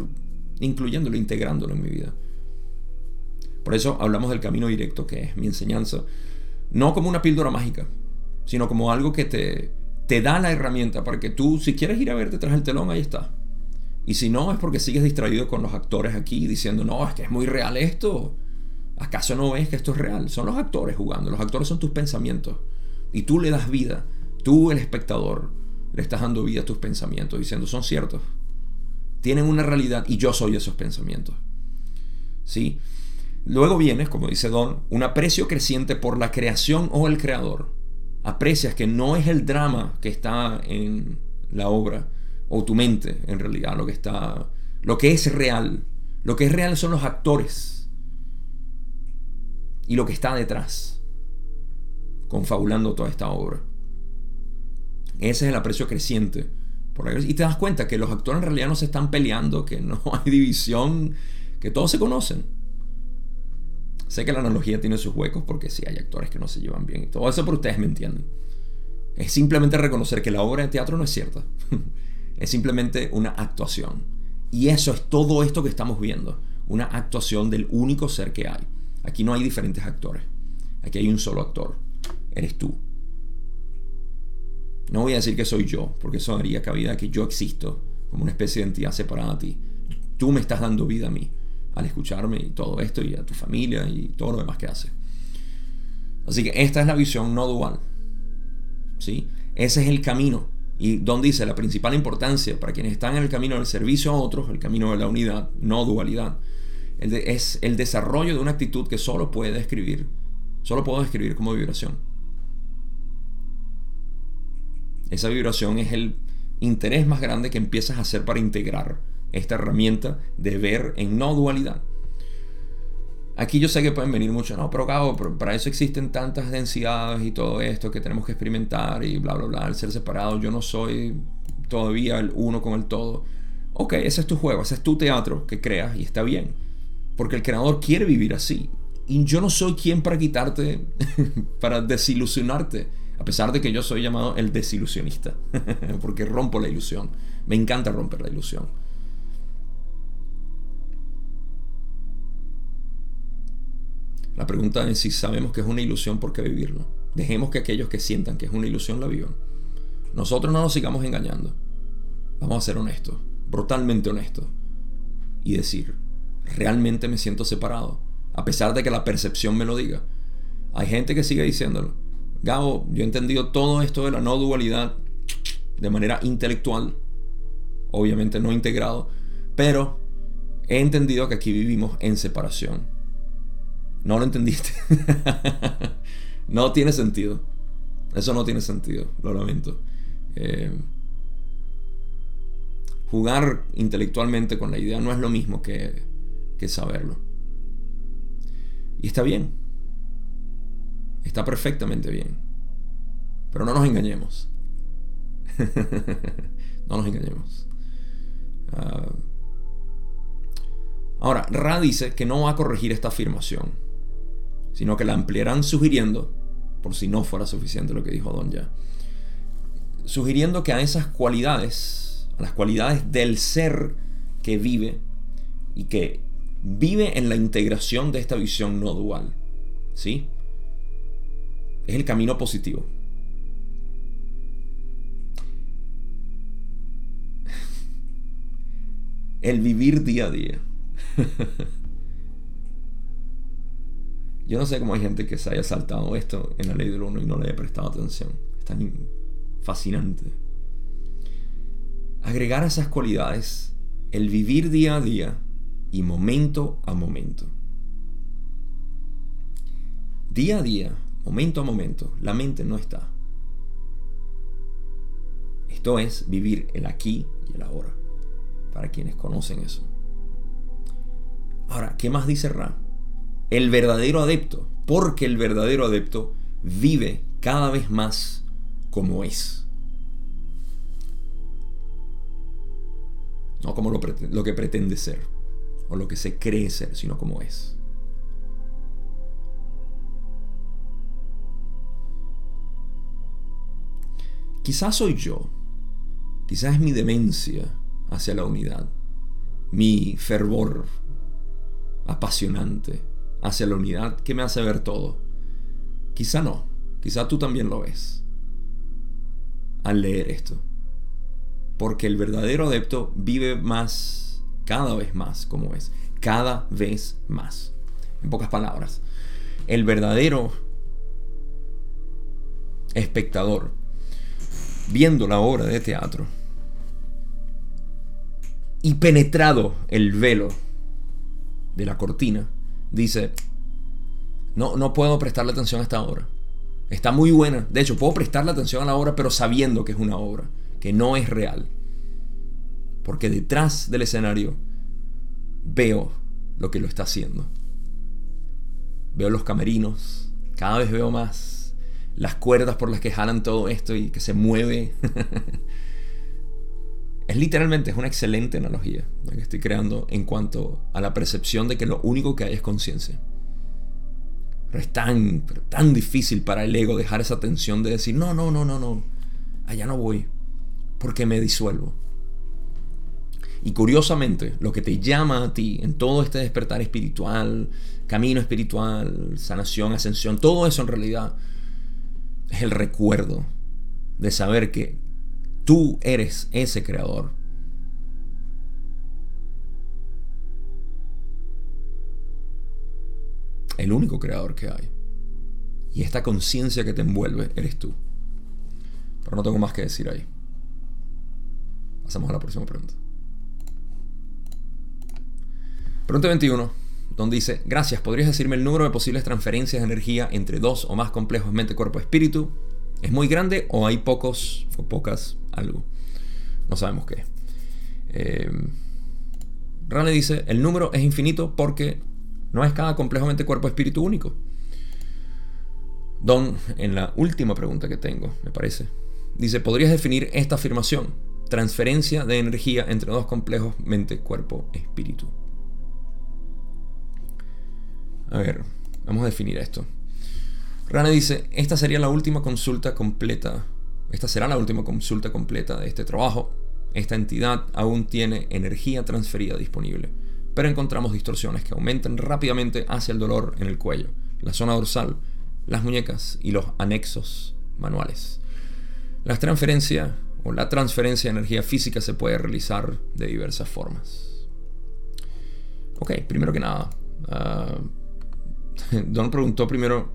incluyéndolo, integrándolo en mi vida. Por eso hablamos del camino directo, que es mi enseñanza. No como una píldora mágica, sino como algo que te, te da la herramienta para que tú, si quieres ir a ver detrás del telón, ahí está. Y si no, es porque sigues distraído con los actores aquí diciendo, no, es que es muy real esto. ¿Acaso no ves que esto es real? Son los actores jugando. Los actores son tus pensamientos. Y tú le das vida. Tú, el espectador, le estás dando vida a tus pensamientos diciendo, son ciertos. Tienen una realidad y yo soy esos pensamientos. ¿Sí? Luego viene, como dice Don, un aprecio creciente por la creación o el creador. Aprecias que no es el drama que está en la obra, o tu mente en realidad, lo que está, lo que es real. Lo que es real son los actores y lo que está detrás, confabulando toda esta obra. Ese es el aprecio creciente. Y te das cuenta que los actores en realidad no se están peleando, que no hay división, que todos se conocen. Sé que la analogía tiene sus huecos porque sí hay actores que no se llevan bien y todo eso, pero ustedes me entienden. Es simplemente reconocer que la obra de teatro no es cierta. es simplemente una actuación. Y eso es todo esto que estamos viendo, una actuación del único ser que hay. Aquí no hay diferentes actores, aquí hay un solo actor, eres tú. No voy a decir que soy yo, porque eso daría cabida a que yo existo como una especie de entidad separada a ti. Tú me estás dando vida a mí al escucharme y todo esto y a tu familia y todo lo demás que hace. Así que esta es la visión no dual. ¿sí? Ese es el camino Y Don dice, la principal importancia para quienes están en el camino del servicio a otros, el camino de la unidad, no dualidad, es el desarrollo de una actitud que solo puede describir, solo puedo describir como vibración. Esa vibración es el interés más grande que empiezas a hacer para integrar esta herramienta de ver en no dualidad. Aquí yo sé que pueden venir muchos, no, pero para eso existen tantas densidades y todo esto que tenemos que experimentar y bla, bla, bla, el ser separado, yo no soy todavía el uno con el todo. Ok, ese es tu juego, ese es tu teatro que creas y está bien, porque el creador quiere vivir así. Y yo no soy quien para quitarte, para desilusionarte, a pesar de que yo soy llamado el desilusionista, porque rompo la ilusión, me encanta romper la ilusión. La pregunta es si sabemos que es una ilusión, ¿por qué vivirlo? Dejemos que aquellos que sientan que es una ilusión la vivan. Nosotros no nos sigamos engañando. Vamos a ser honestos, brutalmente honestos. Y decir, realmente me siento separado, a pesar de que la percepción me lo diga. Hay gente que sigue diciéndolo. Gabo, yo he entendido todo esto de la no dualidad de manera intelectual, obviamente no integrado, pero he entendido que aquí vivimos en separación no lo entendiste. no tiene sentido. Eso no tiene sentido, lo lamento. Eh, jugar intelectualmente con la idea no es lo mismo que, que saberlo. Y está bien. Está perfectamente bien. Pero no nos engañemos. no nos engañemos. Ah, ahora, Ra dice que no va a corregir esta afirmación sino que la ampliarán sugiriendo, por si no fuera suficiente lo que dijo Don ya, sugiriendo que a esas cualidades, a las cualidades del ser que vive y que vive en la integración de esta visión no dual, ¿sí? Es el camino positivo. El vivir día a día. Yo no sé cómo hay gente que se haya saltado esto en la ley del uno y no le haya prestado atención. Es tan fascinante. Agregar esas cualidades el vivir día a día y momento a momento. Día a día, momento a momento, la mente no está. Esto es vivir el aquí y el ahora, para quienes conocen eso. Ahora, ¿qué más dice Ra? el verdadero adepto, porque el verdadero adepto vive cada vez más como es. No como lo, lo, que pretende ser, o lo que se cree ser, sino como es. Quizás soy yo, quizás es mi demencia hacia la unidad, mi fervor apasionante, hacia la unidad que me hace ver todo. Quizá no, quizá tú también lo ves al leer esto. Porque el verdadero adepto vive más, cada vez más como es, cada vez más. En pocas palabras, el verdadero espectador, viendo la obra de teatro y penetrado el velo de la cortina, dice, no, no puedo prestarle atención a esta obra. Está muy buena. De hecho, puedo prestarle atención a la obra, pero sabiendo que es una obra, que no es real. Porque detrás del escenario veo lo que lo está haciendo. Veo los camerinos, cada vez veo más las cuerdas por las que jalan todo esto y que se mueve. Es literalmente, es una excelente analogía la que estoy creando en cuanto a la percepción de que lo único que hay es conciencia. Pero es tan, tan difícil para el ego dejar esa tensión de decir, no, no, no, no, no, allá no voy, porque me disuelvo. Y curiosamente, lo que te llama a ti en todo este despertar espiritual, camino espiritual, sanación, ascensión, todo eso en realidad el recuerdo de saber que Tú eres ese creador. El único creador que hay. Y esta conciencia que te envuelve eres tú. Pero no tengo más que decir ahí. Pasamos a la próxima pregunta. Pregunta 21, donde dice, gracias, ¿podrías decirme el número de posibles transferencias de energía entre dos o más complejos mente, cuerpo, espíritu? ¿Es muy grande o hay pocos o pocas algo? No sabemos qué. Eh, Rane dice, el número es infinito porque no es cada complejo mente, cuerpo, espíritu único. Don, en la última pregunta que tengo, me parece, dice, ¿podrías definir esta afirmación? Transferencia de energía entre dos complejos mente, cuerpo, espíritu. A ver, vamos a definir esto. Rane dice, esta sería la última consulta completa, esta será la última consulta completa de este trabajo. Esta entidad aún tiene energía transferida disponible, pero encontramos distorsiones que aumentan rápidamente hacia el dolor en el cuello, la zona dorsal, las muñecas y los anexos manuales. La transferencia o la transferencia de energía física se puede realizar de diversas formas. Ok, primero que nada, ah, Don preguntó primero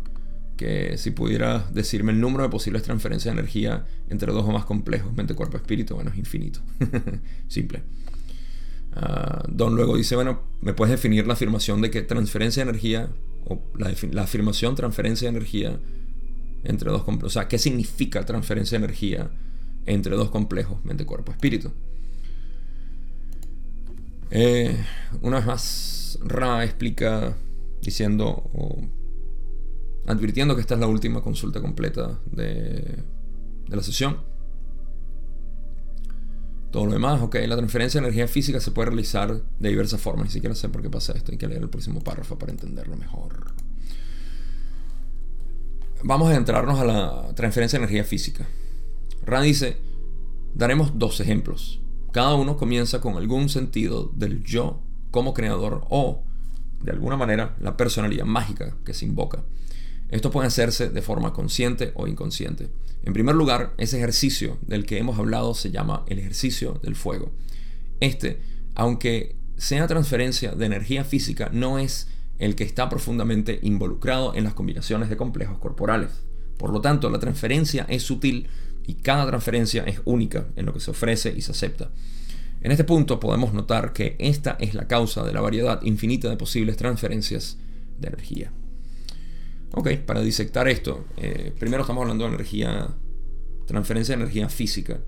que si pudiera decirme el número de posibles transferencias de energía entre dos o más complejos, mente, cuerpo, espíritu, bueno, es infinito. Simple. Ah, Don luego dice, bueno, ¿me puedes definir la afirmación de que transferencia de energía, o la, afirmación transferencia de energía entre dos complejos, o sea, ¿qué significa transferencia de energía entre dos complejos, mente, cuerpo, espíritu? Eh, una vez más, Ra explica diciendo o advirtiendo que esta es la última consulta completa de, la sesión. Todo lo demás, ok, la transferencia de energía física se puede realizar de diversas formas. Ni siquiera sé por qué pasa esto, hay que leer el próximo párrafo para entenderlo mejor. Vamos a entrarnos a la transferencia de energía física. Rand dice, daremos dos ejemplos. Cada uno comienza con algún sentido del yo como creador o de alguna manera, la personalidad mágica que se invoca. Esto puede hacerse de forma consciente o inconsciente. En primer lugar, ese ejercicio del que hemos hablado se llama el ejercicio del fuego. Este, aunque sea transferencia de energía física, no es el que está profundamente involucrado en las combinaciones de complejos corporales. Por lo tanto, la transferencia es sutil y cada transferencia es única en lo que se ofrece y se acepta. En este punto podemos notar que esta es la causa de la variedad infinita de posibles transferencias de energía. Ok, para disectar esto, eh, primero estamos hablando de energía, transferencia de energía física.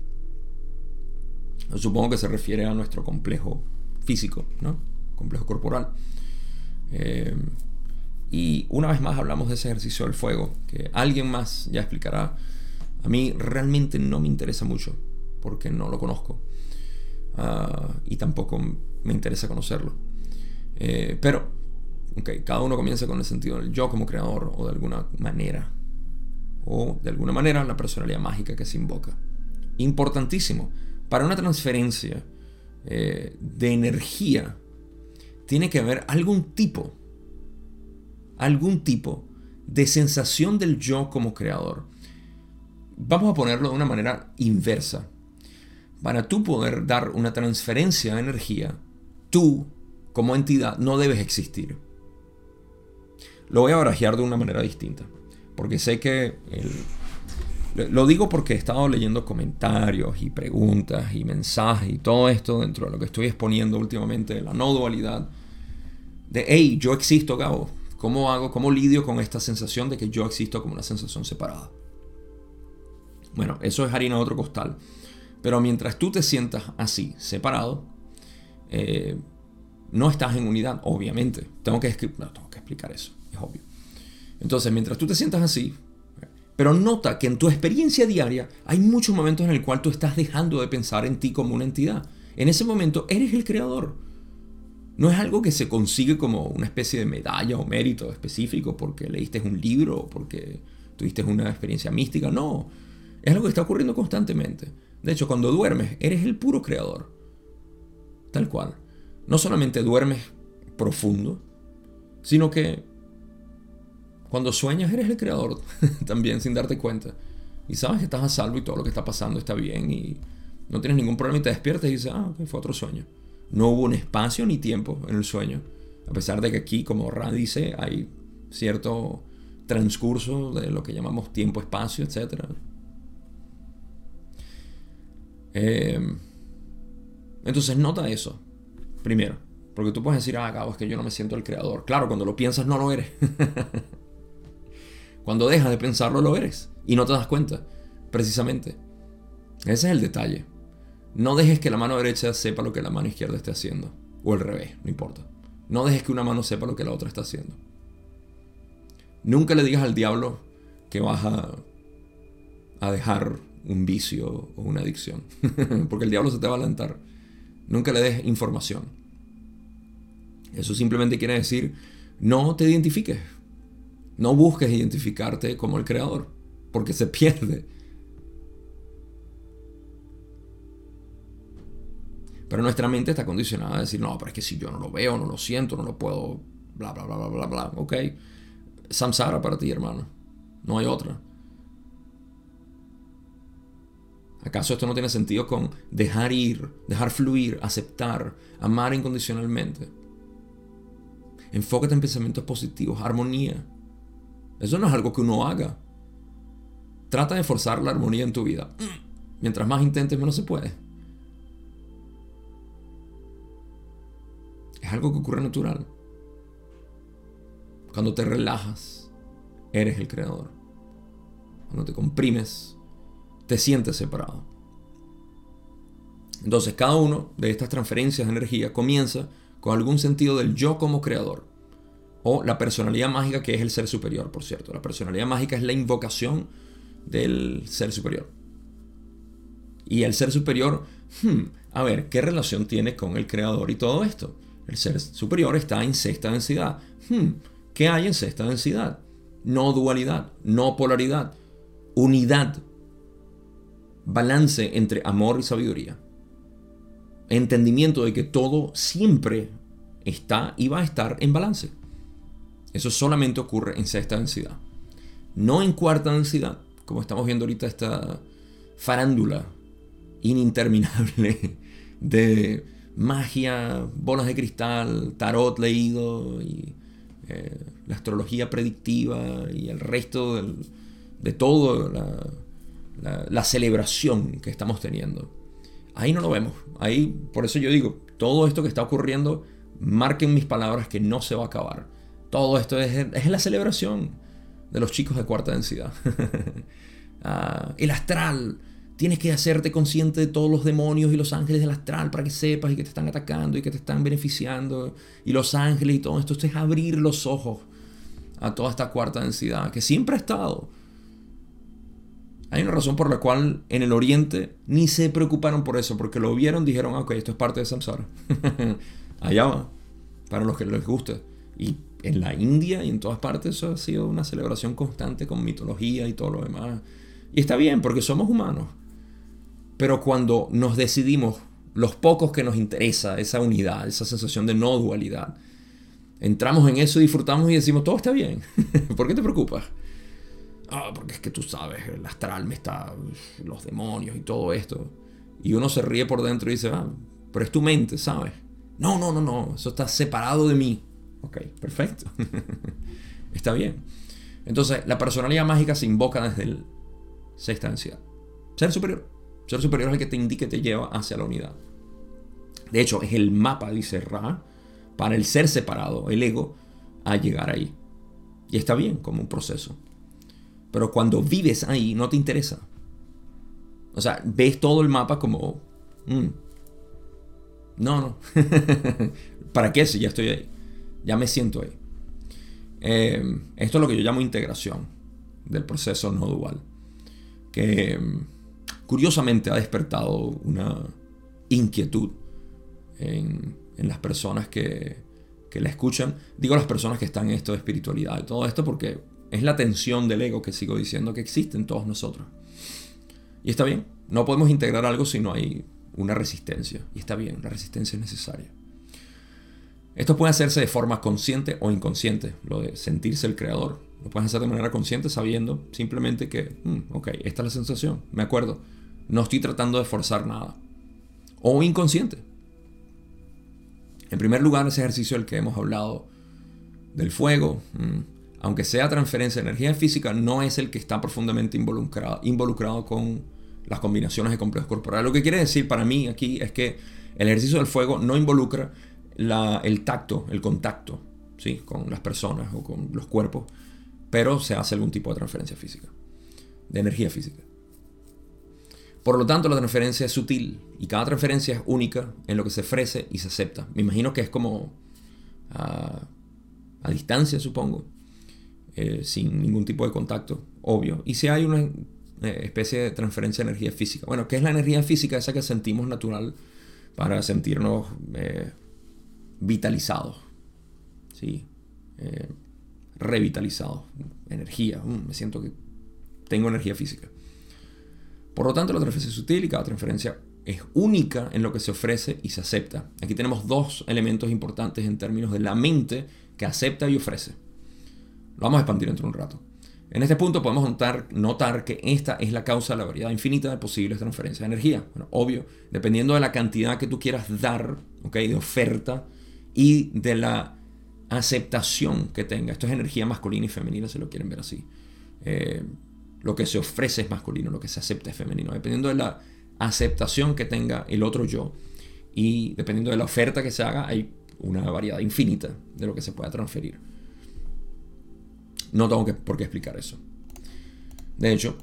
Supongo que se refiere a nuestro complejo físico, ¿no? Complejo corporal. Eh, y una vez más hablamos de ese ejercicio del fuego, que alguien más ya explicará. A mí realmente no me interesa mucho, porque no lo conozco. Ah, y tampoco me interesa conocerlo. Eh, pero, okay, cada uno comienza con el sentido del yo como creador o de alguna manera. O de alguna manera la personalidad mágica que se invoca. Importantísimo. Para una transferencia eh, de energía tiene que haber algún tipo, algún tipo de sensación del yo como creador. Vamos a ponerlo de una manera inversa para tú poder dar una transferencia de energía, tú como entidad no debes existir. Lo voy a barajear de una manera distinta, porque sé que lo digo porque he estado leyendo comentarios y preguntas y mensajes y todo esto dentro de lo que estoy exponiendo últimamente, la no dualidad, de, hey, yo existo, Gabo. ¿Cómo hago, cómo lidio con esta sensación de que yo existo como una sensación separada? Bueno, eso es harina de otro costal. Pero mientras tú te sientas así, separado, eh, no estás en unidad, obviamente. Tengo que, explicar eso, es obvio. Entonces, mientras tú te sientas así, pero nota que en tu experiencia diaria hay muchos momentos en el cual tú estás dejando de pensar en ti como una entidad. En ese momento eres el creador. No es algo que se consigue como una especie de medalla o mérito específico porque leíste un libro o porque tuviste una experiencia mística. No, es algo que está ocurriendo constantemente. De hecho, cuando duermes, eres el puro creador. Tal cual. No solamente duermes profundo, sino que cuando sueñas eres el creador también sin darte cuenta. Y sabes que estás a salvo y todo lo que está pasando está bien y no tienes ningún problema y te despiertas y dices, ah, fue otro sueño. No hubo un espacio ni tiempo en el sueño. A pesar de que aquí, como Ra dice, hay cierto transcurso de lo que llamamos tiempo-espacio, etc. Em, Entonces nota eso, primero. Porque tú puedes decir, ah, cabo, es que yo no me siento el creador. Claro, cuando lo piensas no lo eres. cuando dejas de pensarlo lo eres. Y no te das cuenta, precisamente. Ese es el detalle. No dejes que la mano derecha sepa lo que la mano izquierda esté haciendo. O al revés, no importa. No dejes que una mano sepa lo que la otra está haciendo. Nunca le digas al diablo que vas a, a dejar un vicio o una adicción. Porque el diablo se te va a alentar. Nunca le des información. Eso simplemente quiere decir, no te identifiques. No busques identificarte como el creador. Porque se pierde. Pero nuestra mente está condicionada a decir, no, pero es que si yo no lo veo, no lo siento, no lo puedo, bla, bla, bla, bla, bla, bla. Ok. Samsara para ti, hermano. No hay otra. ¿Acaso esto no tiene sentido con dejar ir, dejar fluir, aceptar, amar incondicionalmente? Enfócate en pensamientos positivos, armonía. Eso no es algo que uno haga. Trata de forzar la armonía en tu vida. Mientras más intentes, menos se puede. Es algo que ocurre natural. Cuando te relajas, eres el creador. Cuando te comprimes, te sientes separado. Entonces cada uno de estas transferencias de energía comienza con algún sentido del yo como creador. O la personalidad mágica que es el ser superior, por cierto. La personalidad mágica es la invocación del ser superior. Y el ser superior, hmm, a ver, ¿qué relación tiene con el creador y todo esto? El ser superior está en sexta densidad. Hmm, ¿Qué hay en sexta densidad? No dualidad, no polaridad, unidad, balance entre amor y sabiduría. Entendimiento de que todo siempre está y va a estar en balance. Eso solamente ocurre en sexta densidad. No en cuarta densidad, como estamos viendo ahorita esta farándula ininterminable de magia, bolas de cristal, tarot leído y eh, la astrología predictiva y el resto de todo, la, la, celebración que estamos teniendo. Ahí no lo vemos. Ahí, por eso yo digo, todo esto que está ocurriendo, marquen mis palabras que no se va a acabar. Todo esto es, es la celebración de los chicos de cuarta densidad. Ah, el astral, Tienes que hacerte consciente de todos los demonios y los ángeles del astral para que sepas y que te están atacando y que te están beneficiando. Y los ángeles y todo esto. Esto es abrir los ojos a toda esta cuarta densidad que siempre ha estado. Hay una razón por la cual en el oriente ni se preocuparon por eso, porque lo vieron, dijeron, ok, esto es parte de Samsara. Allá va, para los que les guste. Y en la India y en todas partes eso ha sido una celebración constante con mitología y todo lo demás. Y está bien, porque somos humanos. Pero cuando nos decidimos, los pocos que nos interesa esa unidad, esa sensación de no dualidad, entramos en eso, disfrutamos y decimos, todo está bien. ¿Por qué te preocupas? Ah, porque es que tú sabes, el astral me está, los demonios y todo esto. Y uno se ríe por dentro y dice, ah, pero es tu mente, ¿sabes? No, no, no, no, eso está separado de mí. Ok, perfecto. está bien. Entonces, la personalidad mágica se invoca desde el sexta ansiedad. Ser superior. Ser superior es el que te indica y te lleva hacia la unidad. De hecho, es el mapa, dice Ra, para el ser separado, el ego, a llegar ahí. Y está bien como un proceso. Pero cuando vives ahí, no te interesa. O sea, ves todo el mapa como... Mm, no, no. ¿Para qué si ya estoy ahí? Ya me siento ahí. Eh, esto es lo que yo llamo integración del proceso no dual. Que curiosamente ha despertado una inquietud en, las personas que, que, la escuchan. Digo las personas que están en esto de espiritualidad y todo esto porque es la tensión del ego que sigo diciendo que existe en todos nosotros. Y está bien, no podemos integrar algo si no hay una resistencia. Y está bien, la resistencia es necesaria. Esto puede hacerse de forma consciente o inconsciente, lo de sentirse el creador. Lo puedes hacer de manera consciente sabiendo simplemente que, mm, ok, esta es la sensación, me acuerdo. No estoy tratando de forzar nada. O inconsciente. En primer lugar, ese ejercicio del que hemos hablado del fuego, mm, aunque sea transferencia de energía física, no es el que está profundamente involucrado, involucrado con las combinaciones de complejos corporales. Lo que quiere decir para mí aquí es que El ejercicio del fuego no involucra el tacto, el contacto ¿sí? con las personas o con los cuerpos, pero se hace algún tipo de transferencia física, de energía física. Por lo tanto, la transferencia es sutil y cada transferencia es única en lo que se ofrece y se acepta. Me imagino que es como a, distancia, supongo, eh, sin ningún tipo de contacto, obvio. Y si hay una eh, especie de transferencia de energía física. Bueno, ¿qué es la energía física? Esa que sentimos natural para sentirnos eh, vitalizados, ¿sí? revitalizados, energía. Mm, me siento que tengo energía física. Por lo tanto, la transferencia es sutil y cada transferencia es única en lo que se ofrece y se acepta. Aquí tenemos dos elementos importantes en términos de la mente que acepta y ofrece. Lo vamos a expandir dentro de un rato. En este punto podemos notar, notar, que esta es la causa de la variedad infinita de posibles transferencias de energía. Bueno, obvio, dependiendo de la cantidad que tú quieras dar, de oferta y de la aceptación que tenga. Esto es energía masculina y femenina, si lo quieren ver así. Eh, lo que se ofrece es masculino, lo que se acepta es femenino, dependiendo de la aceptación que tenga el otro yo y dependiendo de la oferta que se haga, hay una variedad infinita de lo que se pueda transferir. No tengo que, por qué explicar eso. De hecho,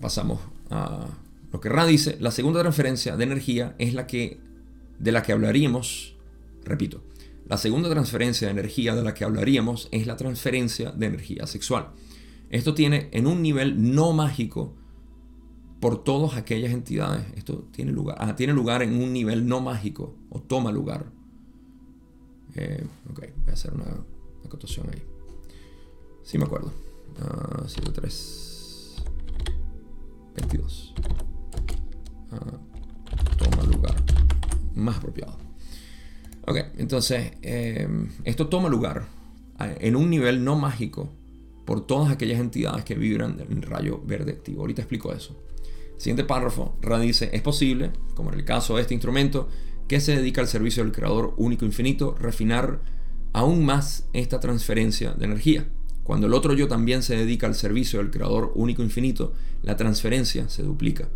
pasamos a lo que Ra dice, la segunda transferencia de energía es la que de la que hablaríamos, repito, la segunda transferencia de energía de la que hablaríamos es la transferencia de energía sexual. Esto tiene en un nivel no mágico por todas aquellas entidades. Esto tiene lugar, ah, tiene lugar en un nivel no mágico o toma lugar. Eh, ok, voy a hacer una acotación ahí. Sí me acuerdo. Uh, 3, 22. toma lugar. Más apropiado. Ok, entonces, eh, esto toma lugar ah, en un nivel no mágico por todas aquellas entidades que vibran en rayo verde activo. Ahorita explico eso. Siguiente párrafo, Ra dice, es posible, como en el caso de este instrumento, que se dedica al servicio del Creador único infinito, refinar aún más esta transferencia de energía. Cuando el otro yo también se dedica al servicio del Creador único infinito, la transferencia se duplica.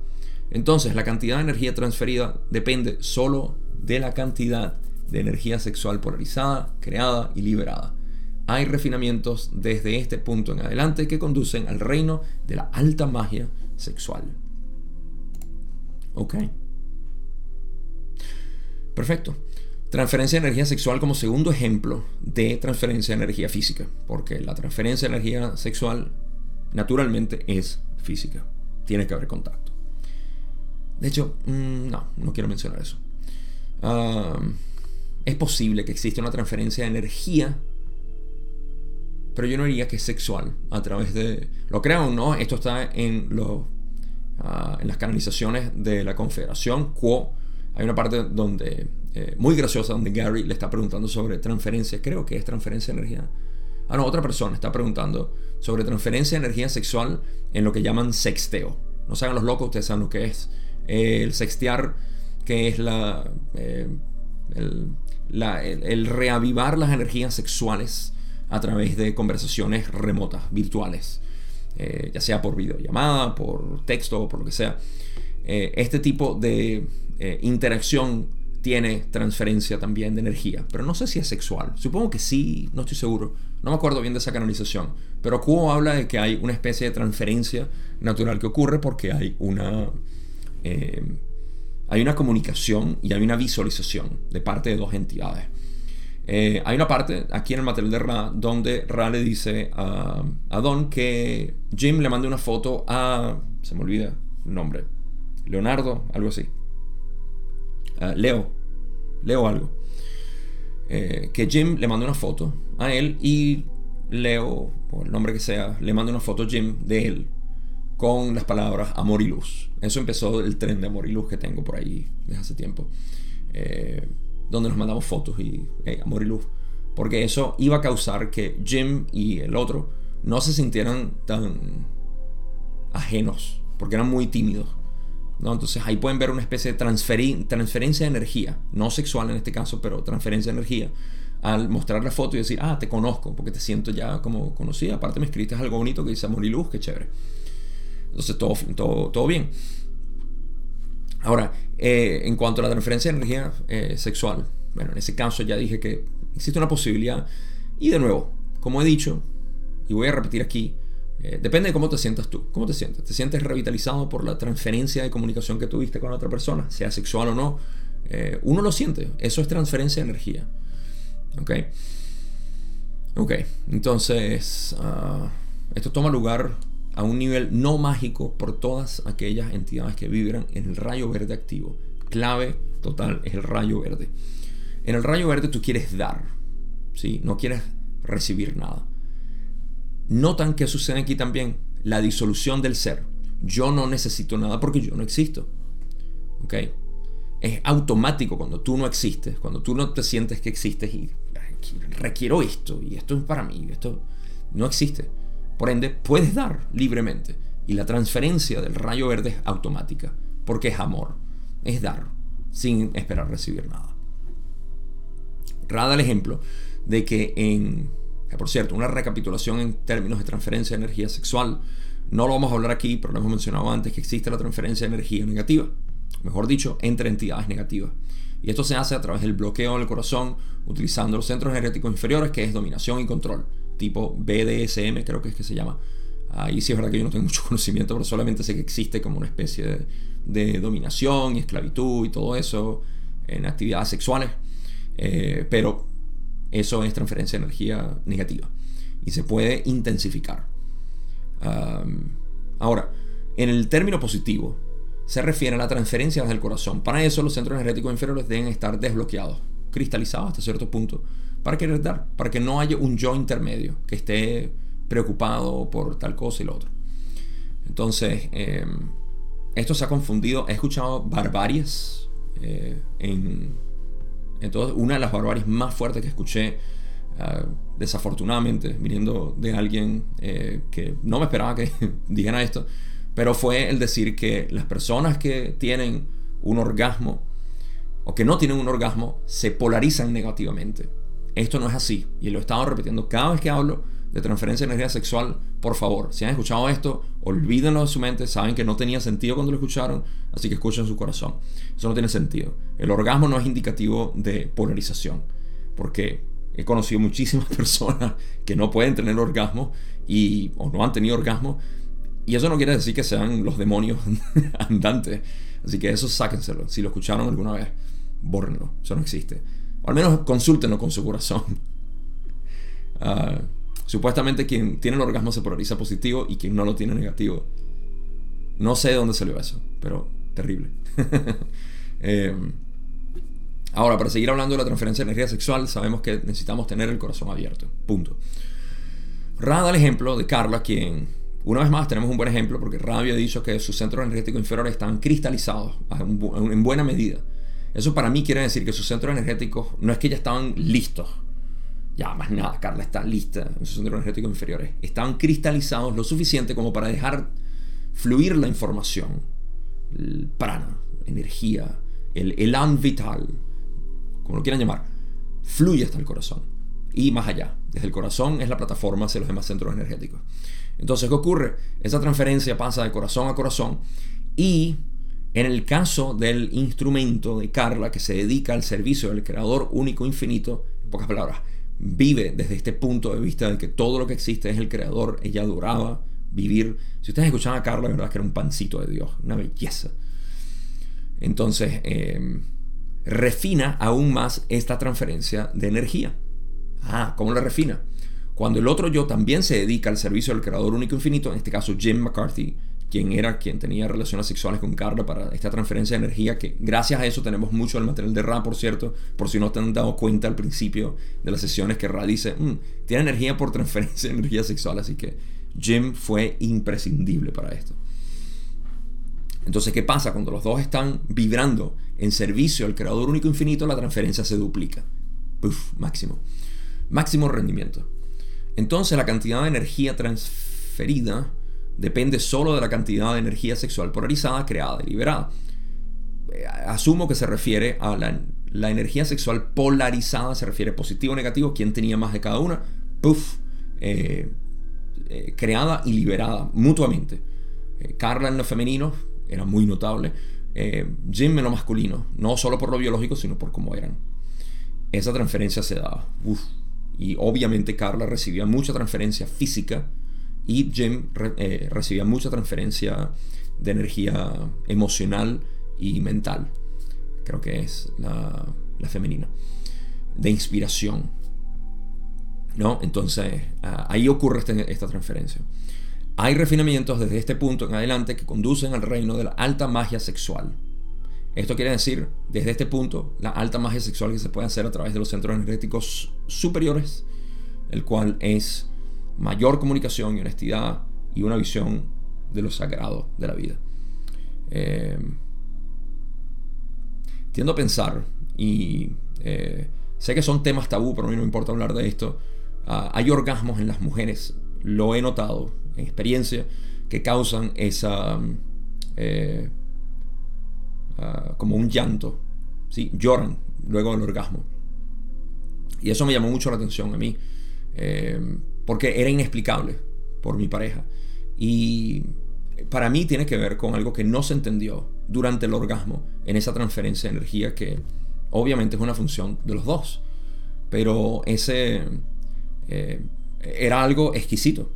Entonces, la cantidad de energía transferida depende solo de la cantidad de energía sexual polarizada, creada y liberada hay refinamientos desde este punto en adelante que conducen al reino de la alta magia sexual. Ok. Perfecto. Transferencia de energía sexual como segundo ejemplo de transferencia de energía física, porque la transferencia de energía sexual naturalmente es física. Tiene que haber contacto. De hecho, mm, no, no quiero mencionar eso. Ah, es posible que exista una transferencia de energía pero yo no diría que es sexual a través de... Lo creo no, esto está en, ah, en las canalizaciones de la Confederación. Quo, hay una parte donde, eh, muy graciosa, donde Gary le está preguntando sobre transferencia, creo que es transferencia de energía. Ah, no, otra persona está preguntando sobre transferencia de energía sexual en lo que llaman sexteo. No se hagan los locos, ustedes saben lo que es. el sextear, que es la, eh, el, reavivar las energías sexuales a través de conversaciones remotas, virtuales, eh, ya sea por videollamada, por texto o por lo que sea. Eh, este tipo de eh, interacción tiene transferencia también de energía, pero no sé si es sexual. Supongo que sí, no estoy seguro. No me acuerdo bien de esa canalización. Pero Kuo habla de que hay una especie de transferencia natural que ocurre porque hay una, hay una comunicación y hay una visualización de parte de dos entidades. Eh, hay una parte aquí en el material de Ra donde Ra le dice a, Don que Jim le mande una foto a. Se me olvida el nombre. Leonardo, algo así. Leo. Leo algo. Eh, que Jim le mande una foto a él y Leo, o el nombre que sea, le manda una foto a Jim de él con las palabras amor y luz. Eso empezó el tren de amor y luz que tengo por ahí desde hace tiempo. Eh, donde nos mandamos fotos y amor y luz. Porque eso iba a causar que Jim y el otro no se sintieran tan ajenos, porque eran muy tímidos. ¿No? Entonces ahí pueden ver una especie de transferencia de energía, no sexual en este caso, pero transferencia de energía, al mostrar la foto y decir, ah, te conozco, porque te siento ya como conocida. Aparte me escribiste algo bonito que dice amor y luz, qué chévere. Entonces todo, todo, todo bien. Ahora, eh, en cuanto a la transferencia de energía eh, sexual, bueno, en ese caso ya dije que existe una posibilidad. Y de nuevo, como he dicho, y voy a repetir aquí, eh, depende de cómo te sientas tú. ¿Cómo te sientes? ¿Te sientes revitalizado por la transferencia de comunicación que tuviste con otra persona, sea sexual o no? uno lo siente. Eso es transferencia de energía. ¿Ok? Ok, entonces ah, esto toma lugar a un nivel no mágico por todas aquellas entidades que vibran en el rayo verde activo. Clave total es el rayo verde. En el rayo verde tú quieres dar, ¿sí? no quieres recibir nada. Notan que sucede aquí también la disolución del ser. Yo no necesito nada porque yo no existo. ¿Ok? Es automático cuando tú no existes, cuando tú no te sientes que existes y requiero esto y esto es para mí, esto no existe. Por ende, puedes dar libremente y la transferencia del rayo verde es automática, porque es amor, es dar, sin esperar recibir nada. Rada el ejemplo de que en, por cierto, una recapitulación en términos de transferencia de energía sexual, no lo vamos a hablar aquí, pero lo hemos mencionado antes, que existe la transferencia de energía negativa, mejor dicho, entre entidades negativas. Y esto se hace a través del bloqueo del corazón utilizando los centros energéticos inferiores, que es dominación y control, tipo BDSM creo que es que se llama. Ahí sí es verdad que yo no tengo mucho conocimiento, pero solamente sé que existe como una especie de, dominación y esclavitud y todo eso en actividades sexuales. Eh, pero eso es transferencia de energía negativa y se puede intensificar. ahora, en el término positivo, se refiere a la transferencia desde el corazón. Para eso los centros energéticos inferiores deben estar desbloqueados, cristalizados hasta cierto punto, para querer dar, para que no haya un yo intermedio que esté preocupado por tal cosa y lo otro. Entonces, em, esto se ha confundido. He escuchado barbaries eh, en, entonces una de las barbaries más fuertes que escuché, ah, desafortunadamente, viniendo de alguien eh, que no me esperaba que dijera esto, pero fue el decir que las personas que tienen un orgasmo o que no tienen un orgasmo se polarizan negativamente. Esto no es así y lo he estado repitiendo cada vez que hablo de transferencia de energía sexual. Por favor, si han escuchado esto, olvídenlo de su mente, saben que no tenía sentido cuando lo escucharon, así que escuchen su corazón. Eso no tiene sentido. El orgasmo no es indicativo de polarización, porque he conocido muchísimas personas que no pueden tener orgasmo y o no han tenido orgasmo y eso no quiere decir que sean los demonios andantes. Así que eso sáquenselo. Si lo escucharon alguna vez, bórrenlo. Eso no existe. O al menos consúltenlo con su corazón. Ah, supuestamente quien tiene el orgasmo se polariza positivo y quien no lo tiene negativo. No sé de dónde salió eso, pero terrible. Eh, ahora, para seguir hablando de la transferencia de energía sexual, sabemos que necesitamos tener el corazón abierto. Punto. Rada da el ejemplo de Carla, quien una vez más, tenemos un buen ejemplo porque Radio ha dicho que sus centros energéticos inferiores están cristalizados en buena medida. Eso para mí quiere decir que sus centros energéticos no es que ya estaban listos. Ya, más nada, Carla está lista en sus centros energéticos inferiores. Estaban cristalizados lo suficiente como para dejar fluir la información. El prana, energía, el elan vital, como lo quieran llamar, fluye hasta el corazón. Y más allá, desde el corazón es la plataforma hacia los demás centros energéticos. Entonces, ¿qué ocurre? Esa transferencia pasa de corazón a corazón y en el caso del instrumento de Carla que se dedica al servicio del Creador único infinito, en pocas palabras, vive desde este punto de vista de que todo lo que existe es el Creador, ella adoraba vivir. Si ustedes escuchan a Carla, la verdad es que era un pancito de Dios, una belleza. Entonces, em, refina aún más esta transferencia de energía. Ah, ¿cómo la refina? Cuando el otro yo también se dedica al servicio del creador único infinito, en este caso Jim McCarthy, quien era quien tenía relaciones sexuales con Carla para esta transferencia de energía, que gracias a eso tenemos mucho del material de Ra, por cierto, por si no te han dado cuenta al principio de las sesiones que Ra dice, mm, tiene energía por transferencia de energía sexual, así que Jim fue imprescindible para esto. Entonces, ¿qué pasa? Cuando los dos están vibrando en servicio al creador único infinito, la transferencia se duplica. Uf, máximo. Máximo rendimiento. Entonces la cantidad de energía transferida depende solo de la cantidad de energía sexual polarizada creada y liberada. Eh, asumo que se refiere a la, energía sexual polarizada, se refiere positivo o negativo, quién tenía más de cada una, puff, eh, eh, creada y liberada mutuamente. Carla en lo femenino era muy notable, Jim en lo masculino, no solo por lo biológico, sino por cómo eran. Esa transferencia se daba. Y obviamente Carla recibía mucha transferencia física y Jim eh, recibía mucha transferencia de energía emocional y mental. Creo que es la, la femenina. De inspiración. ¿No? Entonces, ah, ahí ocurre este, esta transferencia. Hay refinamientos desde este punto en adelante que conducen al reino de la alta magia sexual. Esto quiere decir, desde este punto, la alta magia sexual que se puede hacer a través de los centros energéticos superiores, el cual es mayor comunicación y honestidad y una visión de lo sagrado de la vida. Eh, tiendo a pensar, y eh, sé que son temas tabú, pero a mí no me importa hablar de esto, ah, hay orgasmos en las mujeres, lo he notado en experiencia, que causan esa... Eh, ah, como un llanto, ¿sí? lloran luego del orgasmo. Y eso me llamó mucho la atención a mí, porque era inexplicable por mi pareja. Y para mí tiene que ver con algo que no se entendió durante el orgasmo en esa transferencia de energía que obviamente es una función de los dos. Pero ese eh, era algo exquisito.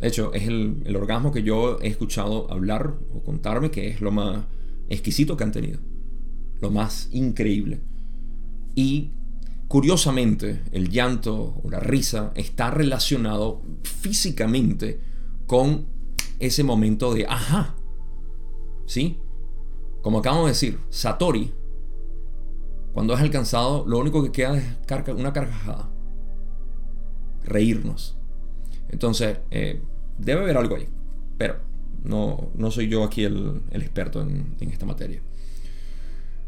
De hecho, es el, orgasmo que yo he escuchado hablar o contarme que es lo más exquisito que han tenido. Lo más increíble. Y curiosamente, el llanto o la risa está relacionado físicamente con ese momento de ajá. ¿Sí? Como acabamos de decir, Satori, cuando es alcanzado, lo único que queda es una carcajada. Reírnos. Entonces, eh, debe haber algo ahí. Pero no, no soy yo aquí el, experto en, esta materia.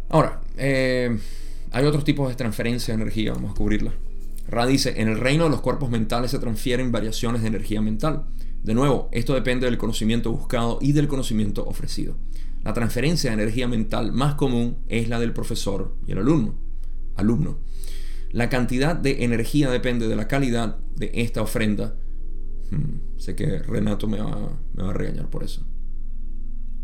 Ahora, eh, hay otros tipos de transferencia de energía, vamos a cubrirla. Ra dice, en el reino de los cuerpos mentales se transfieren variaciones de energía mental. De nuevo, esto depende del conocimiento buscado y del conocimiento ofrecido. La transferencia de energía mental más común es la del profesor y el alumno. alumno. La cantidad de energía depende de la calidad de esta ofrenda Hmm, sé que Renato me va, me va a regañar por eso.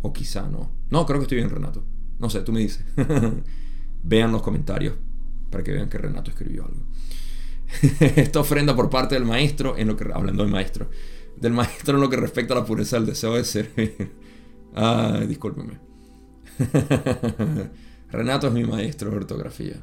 O quizá no. No, creo que estoy bien, Renato. No sé, tú me dices. vean los comentarios para que vean que Renato escribió algo. Esta ofrenda por parte del maestro, en lo que, hablando del maestro, del maestro en lo que respecta a la pureza del deseo de servir. Ah, discúlpeme. Renato es mi maestro de ortografía.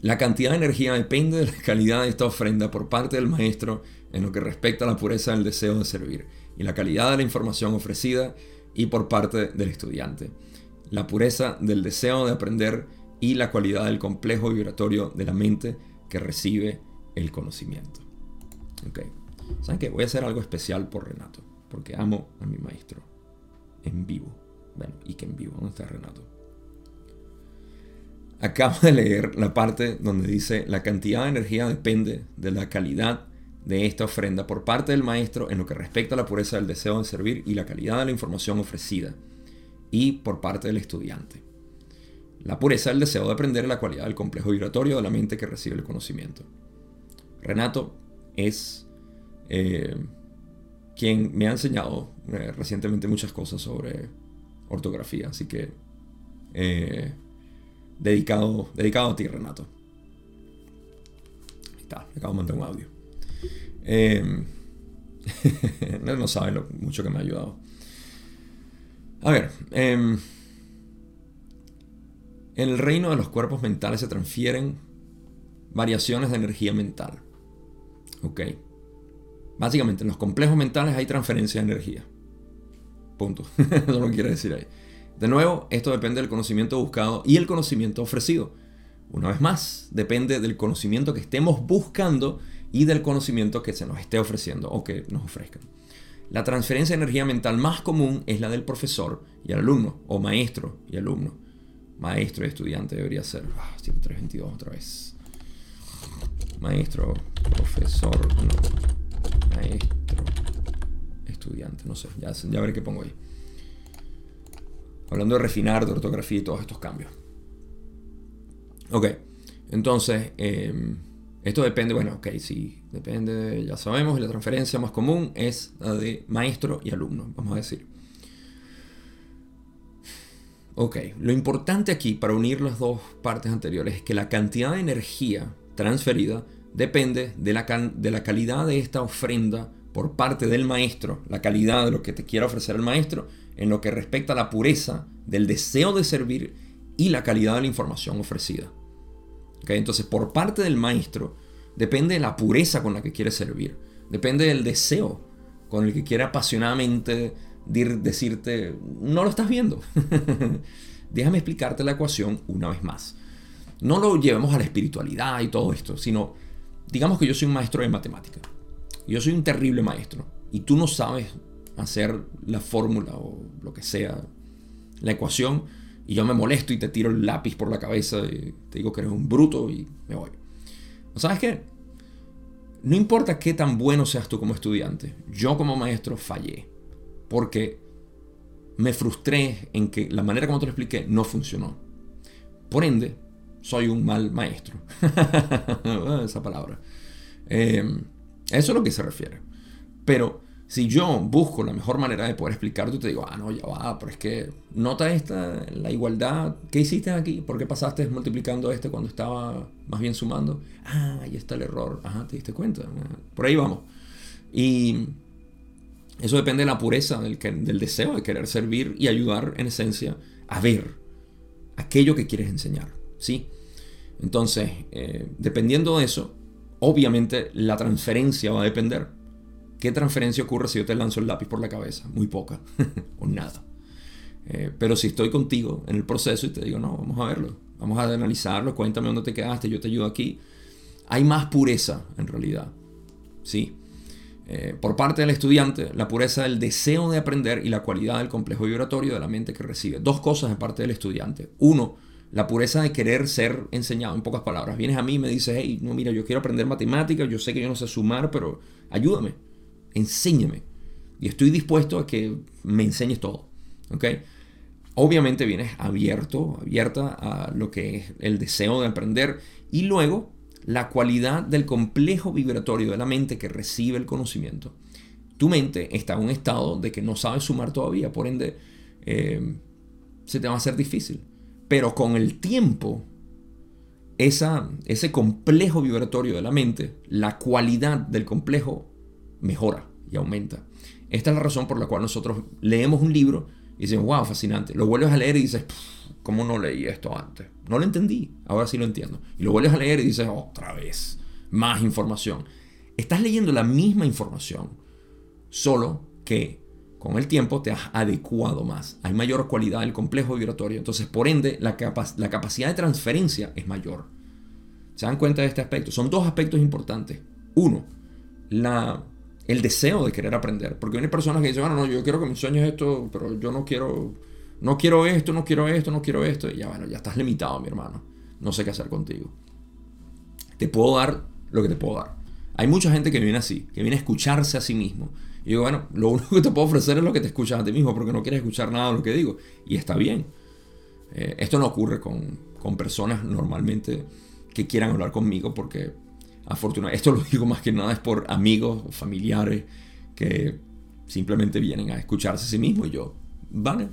La cantidad de energía depende de la calidad de esta ofrenda por parte del maestro en lo que respecta a la pureza del deseo de servir y la calidad de la información ofrecida y por parte del estudiante, la pureza del deseo de aprender y la cualidad del complejo vibratorio de la mente que recibe el conocimiento. Ok, ¿saben qué? Voy a hacer algo especial por Renato, porque amo a mi maestro en vivo. Bueno, y que en vivo, ¿dónde está Renato? Acabo de leer la parte donde dice la cantidad de energía depende de la calidad de esta ofrenda por parte del maestro en lo que respecta a la pureza del deseo de servir y la calidad de la información ofrecida, y por parte del estudiante. La pureza del deseo de aprender la cualidad del complejo vibratorio de la mente que recibe el conocimiento. Renato es eh, quien me ha enseñado eh, recientemente muchas cosas sobre ortografía, así que eh, dedicado, dedicado a ti, Renato. Ahí está, acabo de mandar un audio. No sabe lo mucho que me ha ayudado. A ver, em, en el reino de los cuerpos mentales se transfieren variaciones de energía mental. Ok. Básicamente, en los complejos mentales hay transferencia de energía. Punto. Eso no quiere decir ahí. De nuevo, esto depende del conocimiento buscado y el conocimiento ofrecido. Una vez más, depende del conocimiento que estemos buscando y del conocimiento que se nos esté ofreciendo o que nos ofrezcan. La transferencia de energía mental más común es la del profesor y el alumno, o maestro y alumno. Maestro y estudiante debería ser. Ah, 7322 otra vez. Maestro, profesor, no. Maestro, estudiante, no sé, ya, ya veré qué pongo ahí. Hablando de refinar, de ortografía y todos estos cambios. Ok, entonces, eh, esto depende, bueno, ok, sí, depende, ya sabemos, la transferencia más común es la de maestro y alumno, vamos a decir. Ok, lo importante aquí para unir las dos partes anteriores es que la cantidad de energía transferida depende de la, de la calidad de esta ofrenda por parte del maestro, la calidad de lo que te quiera ofrecer el maestro, en lo que respecta a la pureza del deseo de servir y la calidad de la información ofrecida. Entonces, por parte del maestro, depende de la pureza con la que quiere servir, depende del deseo con el que quiere apasionadamente decirte, no lo estás viendo. Déjame explicarte la ecuación una vez más. No lo llevemos a la espiritualidad y todo esto, sino digamos que yo soy un maestro de matemática. Yo soy un terrible maestro y tú no sabes hacer la fórmula o lo que sea, la ecuación, y yo me molesto y te tiro el lápiz por la cabeza y te digo que eres un bruto y me voy. ¿Sabes qué? No importa qué tan bueno seas tú como estudiante, yo como maestro fallé porque me frustré en que la manera como te lo expliqué no funcionó. Por ende, soy un mal maestro. Esa palabra. Eh, eso es lo que se refiere. Pero si yo busco la mejor manera de poder explicarte, te digo, ah, no, ya va, pero es que nota esta, la igualdad, ¿qué hiciste aquí? ¿Por qué pasaste multiplicando este cuando estaba más bien sumando? Ah, ahí está el error. Ajá, te diste cuenta. Por ahí vamos. Y eso depende de la pureza del, del deseo de querer servir y ayudar en esencia a ver aquello que quieres enseñar. ¿sí? Entonces, eh, dependiendo de eso, obviamente la transferencia va a depender. ¿Qué transferencia ocurre si yo te lanzo el lápiz por la cabeza? Muy poca o nada. Eh, pero si estoy contigo en el proceso y te digo, no, vamos a verlo, vamos a analizarlo, cuéntame dónde te quedaste, yo te ayudo aquí, hay más pureza en realidad. Sí. Eh, por parte del estudiante, la pureza del deseo de aprender y la cualidad del complejo vibratorio de la mente que recibe. Dos cosas de parte del estudiante. Uno, la pureza de querer ser enseñado, en pocas palabras. Vienes a mí y me dices, hey, no, mira, yo quiero aprender matemáticas, yo sé que yo no sé sumar, pero ayúdame, enséñame. Y estoy dispuesto a que me enseñes todo. ¿ok? Obviamente vienes abierto, abierta a lo que es el deseo de aprender y luego la cualidad del complejo vibratorio de la mente que recibe el conocimiento. Tu mente está en un estado de que no sabe sumar todavía, por ende eh, se te va a hacer difícil. Pero con el tiempo, esa, ese complejo vibratorio de la mente, la cualidad del complejo mejora y aumenta. Esta es la razón por la cual nosotros leemos un libro y decimos, wow, fascinante. Lo vuelves a leer y dices, ¿cómo no leí esto antes? No lo entendí, ahora sí lo entiendo. Y lo vuelves a leer y dices, otra vez, más información. Estás leyendo la misma información, solo que con el tiempo te has adecuado más. Hay mayor cualidad del complejo vibratorio, entonces por ende la, la capacidad de transferencia es mayor. ¿Se dan cuenta de este aspecto? Son dos aspectos importantes. Uno, la, el deseo de querer aprender. Porque hay personas que dicen, bueno, no, yo quiero que me enseñes esto, pero yo no quiero no quiero esto, no quiero esto, no quiero esto. Y ya bueno, ya estás limitado, mi hermano. No sé qué hacer contigo. Te puedo dar lo que te puedo dar. Hay mucha gente que viene así, que viene a escucharse a sí mismo. Y digo, bueno, lo único que te puedo ofrecer es lo que te escuchas a ti mismo, porque no quieres escuchar nada de lo que digo. Y está bien. Eh, esto no ocurre con, con personas normalmente que quieran hablar conmigo, porque afortunadamente, esto lo digo más que nada es por amigos familiares que simplemente vienen a escucharse a sí mismos y yo, vale,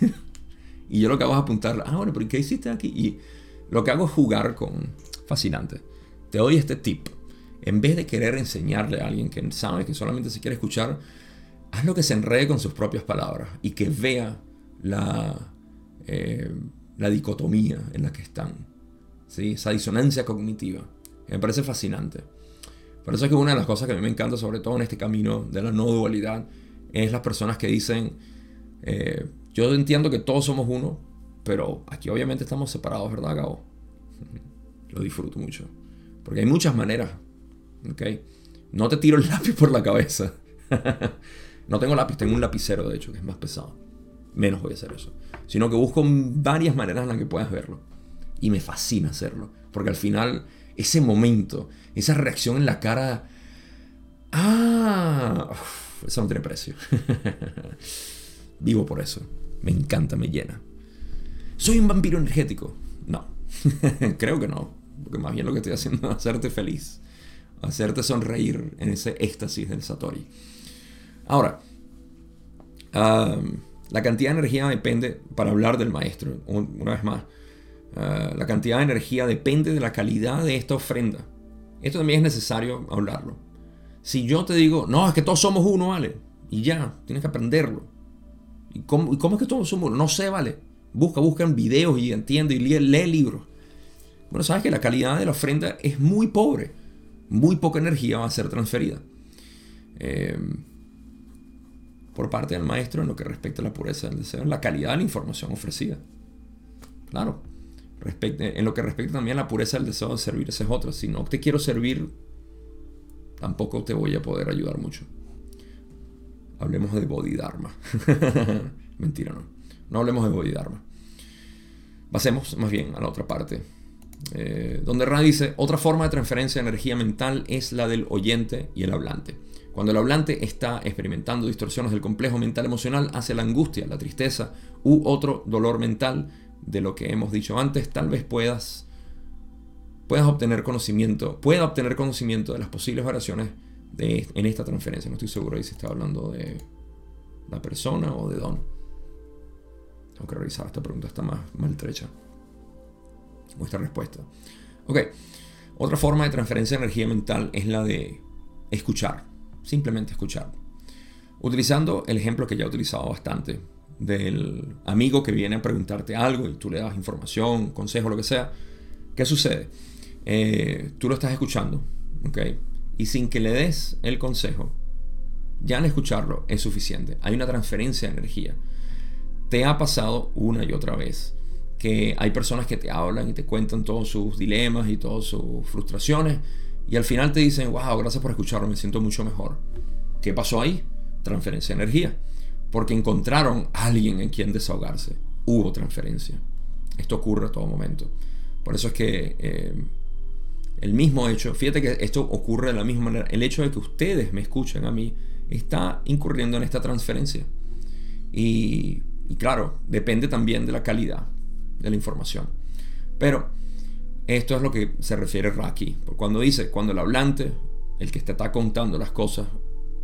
y yo lo que hago es apuntar, ah, bueno, pero ¿qué hiciste aquí? Y lo que hago es jugar con... Fascinante. Te doy este tip. En vez de querer enseñarle a alguien que sabe que solamente se quiere escuchar, hazlo que se enrede con sus propias palabras y que vea la, eh, la dicotomía en la que están. ¿sí? Esa disonancia cognitiva. Me parece fascinante. Por eso es que una de las cosas que a mí me encanta, sobre todo en este camino de la no dualidad, es las personas que dicen, eh, yo entiendo que todos somos uno, pero aquí obviamente estamos separados, ¿verdad, Gabo? Lo disfruto mucho. Porque hay muchas maneras. ¿ok? No te tiro el lápiz por la cabeza. no tengo lápiz, tengo un lapicero, de hecho, que es más pesado. Menos voy a hacer eso. Sino que busco varias maneras en las que puedas verlo. Y me fascina hacerlo. Porque al final, ese momento, esa reacción en la cara. ¡Ah! eso no tiene precio. Vivo por eso. Me encanta, me llena. ¿Soy un vampiro energético? No. Creo que no. Porque más bien lo que estoy haciendo es hacerte feliz. Hacerte sonreír en ese éxtasis del Satori. Ahora, La cantidad de energía depende, para hablar del maestro, una vez más, uh, la cantidad de energía depende de la calidad de esta ofrenda. Esto también es necesario hablarlo. Si yo te digo, no, es que todos somos uno, ¿vale? Y ya, tienes que aprenderlo. ¿Y cómo, es que todos somos uno? No sé, ¿vale? Busca, busca en videos y entiende y lee, lee libros. Bueno, sabes que la calidad de la ofrenda es muy pobre. Muy poca energía va a ser transferida. Eh, por parte del maestro en lo que respecta a la pureza del deseo, la calidad de la información ofrecida. Claro, en lo que respecta también a la pureza del deseo de servir, esa es otra. Si no te quiero servir, tampoco te voy a poder ayudar mucho. Hablemos de Bodhidharma. Mentira, no. No hablemos de Bodhidharma. Pasemos más bien a la otra parte. Eh, donde Ra dice, otra forma de transferencia de energía mental es la del oyente y el hablante. Cuando el hablante está experimentando distorsiones del complejo mental emocional hacia la angustia, la tristeza u otro dolor mental de lo que hemos dicho antes, tal vez puedas, puedas obtener conocimiento, pueda obtener conocimiento de las posibles variaciones de, en esta transferencia. No estoy seguro si está hablando de la persona o de Don. Tengo que revisar, esta pregunta está más maltrecha. O esta respuesta. Ok, otra forma de transferencia de energía mental es la de escuchar simplemente escuchar. Utilizando el ejemplo que ya he utilizado bastante del amigo que viene a preguntarte algo y tú le das información, consejo, lo que sea, ¿qué sucede? Eh, tú lo estás escuchando, ¿ok? Y sin que le des el consejo, ya al escucharlo es suficiente. Hay una transferencia de energía. Te ha pasado una y otra vez que hay personas que te hablan y te cuentan todos sus dilemas y todas sus frustraciones y al final te dicen, wow, gracias por escucharlo, me siento mucho mejor. ¿Qué pasó ahí? Transferencia de energía. Porque encontraron a alguien en quien desahogarse. Hubo transferencia. Esto ocurre a todo momento. Por eso es que eh, el mismo hecho, fíjate que esto ocurre de la misma manera, el hecho de que ustedes me escuchen a mí está incurriendo en esta transferencia. Y, claro, depende también de la calidad de la información. Pero esto es lo que se refiere Raki. Cuando dice, cuando el hablante, el que te está contando las cosas,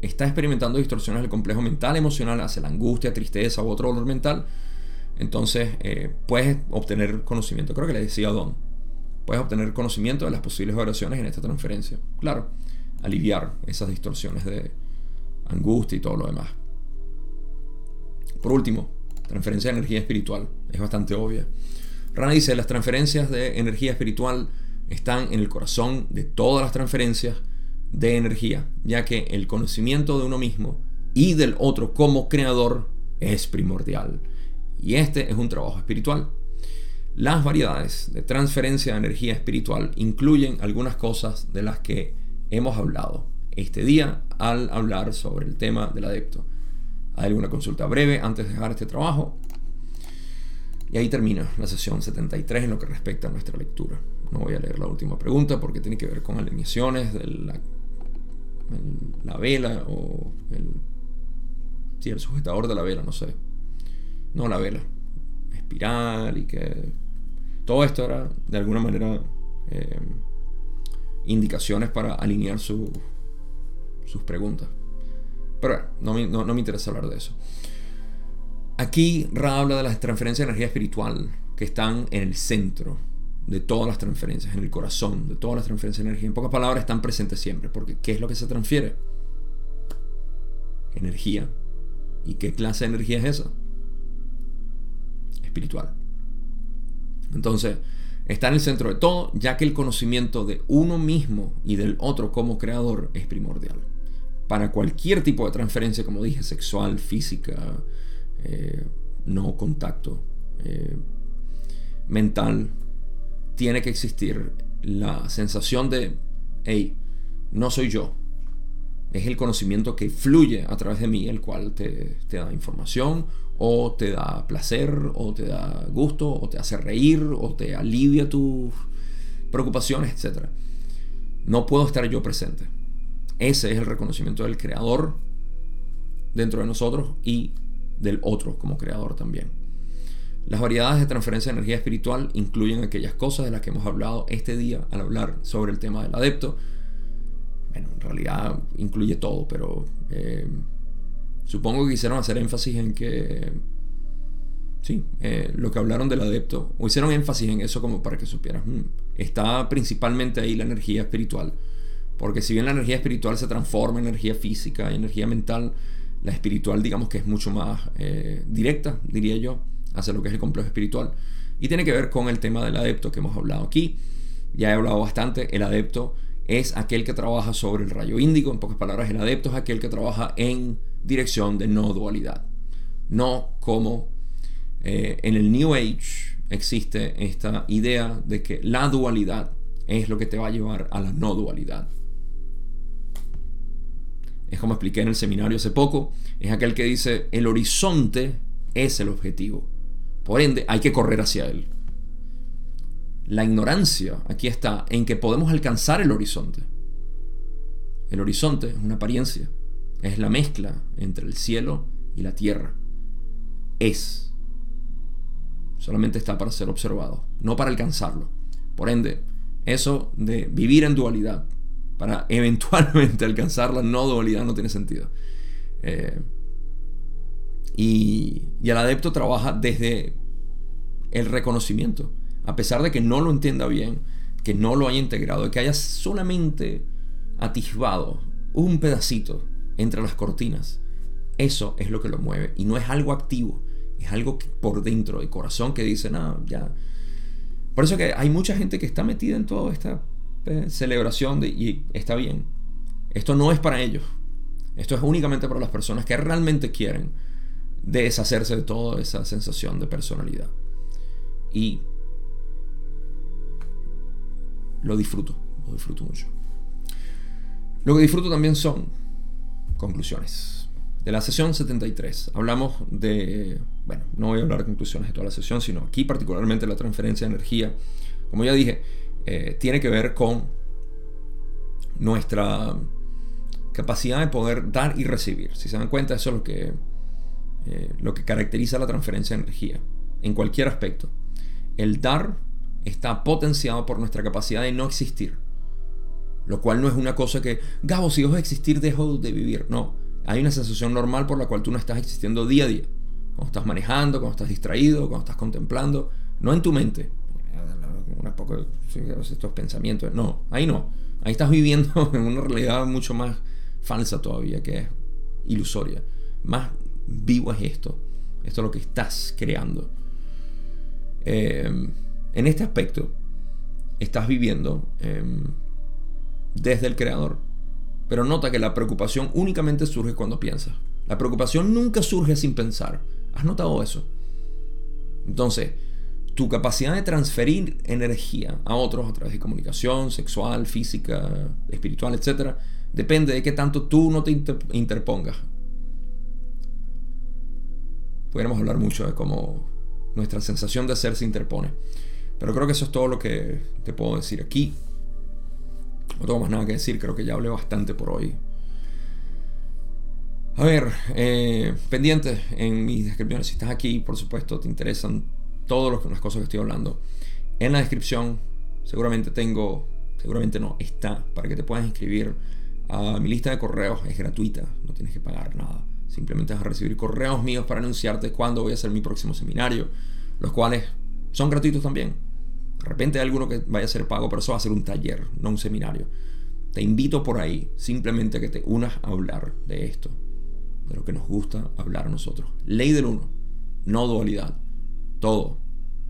está experimentando distorsiones del complejo mental emocional hacia la angustia, tristeza u otro dolor mental, entonces eh, puedes obtener conocimiento. Creo que le decía Don. Puedes obtener conocimiento de las posibles variaciones en esta transferencia. Claro, aliviar esas distorsiones de angustia y todo lo demás. Por último, transferencia de energía espiritual. Es bastante obvia. Rana dice, las transferencias de energía espiritual están en el corazón de todas las transferencias de energía, ya que el conocimiento de uno mismo y del otro como creador es primordial. Y este es un trabajo espiritual. Las variedades de transferencia de energía espiritual incluyen algunas cosas de las que hemos hablado este día al hablar sobre el tema del adepto. ¿Hay alguna consulta breve antes de dejar este trabajo? Y ahí termina la sesión 73 en lo que respecta a nuestra lectura. No voy a leer la última pregunta porque tiene que ver con alineaciones de la, la vela o el, sí, el sujetador de la vela, no sé. No la vela, espiral y que todo esto era de alguna manera eh, indicaciones para alinear sus preguntas. Pero no, no, no me interesa hablar de eso. Aquí Ra habla de las transferencias de energía espiritual que están en el centro de todas las transferencias, en el corazón de todas las transferencias de energía. En pocas palabras, están presentes siempre, porque ¿qué es lo que se transfiere? Energía. ¿Y qué clase de energía es esa? Espiritual. Entonces, está en el centro de todo, ya que el conocimiento de uno mismo y del otro como creador es primordial. Para cualquier tipo de transferencia, como dije, sexual, física, eh, no contacto eh, mental, tiene que existir la sensación de, hey, no soy yo. Es el conocimiento que fluye a través de mí, el cual te, da información, o te da placer, o te da gusto, o te hace reír, o te alivia tus preocupaciones, etc. No puedo estar yo presente. Ese es el reconocimiento del creador dentro de nosotros y del otro como creador también. Las variedades de transferencia de energía espiritual incluyen aquellas cosas de las que hemos hablado este día al hablar sobre el tema del adepto. Bueno, en realidad incluye todo, pero eh, Supongo que quisieron hacer énfasis en que, sí, eh, lo que hablaron del adepto, o hicieron énfasis en eso como para que supieras, hmm, está principalmente ahí la energía espiritual. Porque si bien la energía espiritual se transforma en energía física y energía mental, la espiritual digamos que es mucho más eh, directa, diría yo, hacia lo que es el complejo espiritual. Y tiene que ver con el tema del adepto que hemos hablado aquí. Ya he hablado bastante, el adepto es aquel que trabaja sobre el rayo índigo, en pocas palabras, el adepto es aquel que trabaja en dirección de no dualidad. No como eh, en el New Age existe esta idea de que la dualidad es lo que te va a llevar a la no dualidad. Es como expliqué en el seminario hace poco, es aquel que dice el horizonte es el objetivo. Por ende, hay que correr hacia él. La ignorancia aquí está en que podemos alcanzar el horizonte. El horizonte es una apariencia, es la mezcla entre el cielo y la tierra. Es. Solamente está para ser observado, no para alcanzarlo. Por ende, eso de vivir en dualidad para eventualmente alcanzar la no dualidad no tiene sentido. Eh, y, y el adepto trabaja desde el reconocimiento a pesar de que no lo entienda bien, que no lo haya integrado, que haya solamente atisbado un pedacito entre las cortinas, eso es lo que lo mueve y no es algo activo, es algo por dentro, del corazón que dice, no, ya. Por eso que hay mucha gente que está metida en toda esta eh, celebración y está bien. Esto no es para ellos. Esto es únicamente para las personas que realmente quieren deshacerse de toda esa sensación de personalidad. Y lo disfruto, lo disfruto mucho. Lo que disfruto también son conclusiones. De la sesión 73 hablamos de, bueno, no voy a hablar de conclusiones de toda la sesión, sino aquí particularmente la transferencia de energía. Como ya dije, eh, tiene que ver con nuestra capacidad de poder dar y recibir. Si se dan cuenta, eso es lo que, eh, lo que caracteriza la transferencia de energía, en cualquier aspecto. El dar está potenciado por nuestra capacidad de no existir. Lo cual no es una cosa que, Gabo, si dejo de existir, dejo de vivir. No, hay una sensación normal por la cual tú no estás existiendo día a día. Cuando estás manejando, cuando estás distraído, cuando estás contemplando. No en tu mente. Un poco estos pensamientos. No, ahí no. Ahí estás viviendo en una realidad mucho más falsa todavía, que es ilusoria. Más vivo es esto. Esto es lo que estás creando. Eh, en este aspecto, estás viviendo em, desde el creador. Pero nota que la preocupación únicamente surge cuando piensas. La preocupación nunca surge sin pensar. ¿Has notado eso? Entonces, tu capacidad de transferir energía a otros a través de comunicación sexual, física, espiritual, etc., depende de qué tanto tú no te interpongas. Pudiéramos hablar mucho de cómo nuestra sensación de ser se interpone. Pero creo que eso es todo lo que te puedo decir aquí. No tengo más nada que decir, creo que ya hablé bastante por hoy. A ver, eh, pendiente en mis descripciones. Si estás aquí, por supuesto, te interesan todas las cosas que estoy hablando. En la descripción, seguramente tengo, seguramente no, está para que te puedas inscribir a mi lista de correos. Es gratuita, no tienes que pagar nada. Simplemente vas a recibir correos míos para anunciarte cuándo voy a hacer mi próximo seminario, los cuales son gratuitos también de repente hay alguno que vaya a ser pago, pero eso va a ser un taller, no un seminario. Te invito por ahí simplemente a que te unas a hablar de esto, de lo que nos gusta hablar a nosotros. Ley del uno, no dualidad, todo,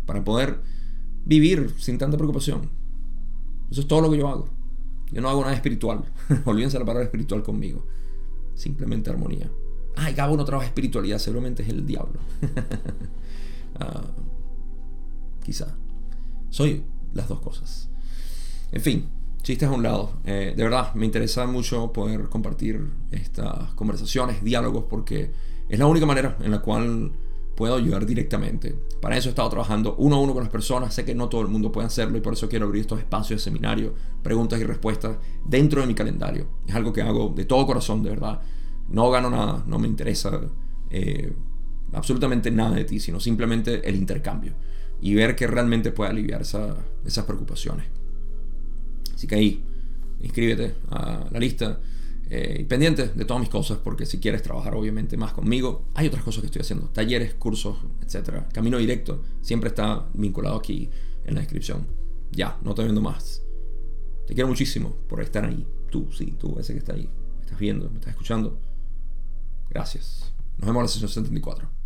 para poder vivir sin tanta preocupación. Eso es todo lo que yo hago. Yo no hago nada espiritual. Olvídense la palabra espiritual conmigo. Simplemente armonía. Ay, Gabo no trabaja espiritualidad, seguramente es el diablo. Ah, quizá. Soy las dos cosas. En fin, chistes a un lado. Eh, de verdad, me interesa mucho poder compartir estas conversaciones, diálogos, porque es la única manera en la cual puedo ayudar directamente. Para eso he estado trabajando uno a uno con las personas. Sé que no todo el mundo puede hacerlo y por eso quiero abrir estos espacios de seminario, preguntas y respuestas dentro de mi calendario. Es algo que hago de todo corazón, de verdad. No gano nada, no me interesa eh, absolutamente nada de ti, sino simplemente el intercambio y ver que realmente puede aliviar esas preocupaciones. Así que ahí, inscríbete a la lista. Eh, pendiente de todas mis cosas, porque si quieres trabajar obviamente más conmigo, hay otras cosas que estoy haciendo, talleres, cursos, etc. Camino directo, siempre está vinculado aquí en la descripción. Ya, no te viendo más. Te quiero muchísimo por estar ahí. Tú, sí, tú, ese que está ahí. Me estás viendo, me estás escuchando. Gracias. Nos vemos en la sesión 74.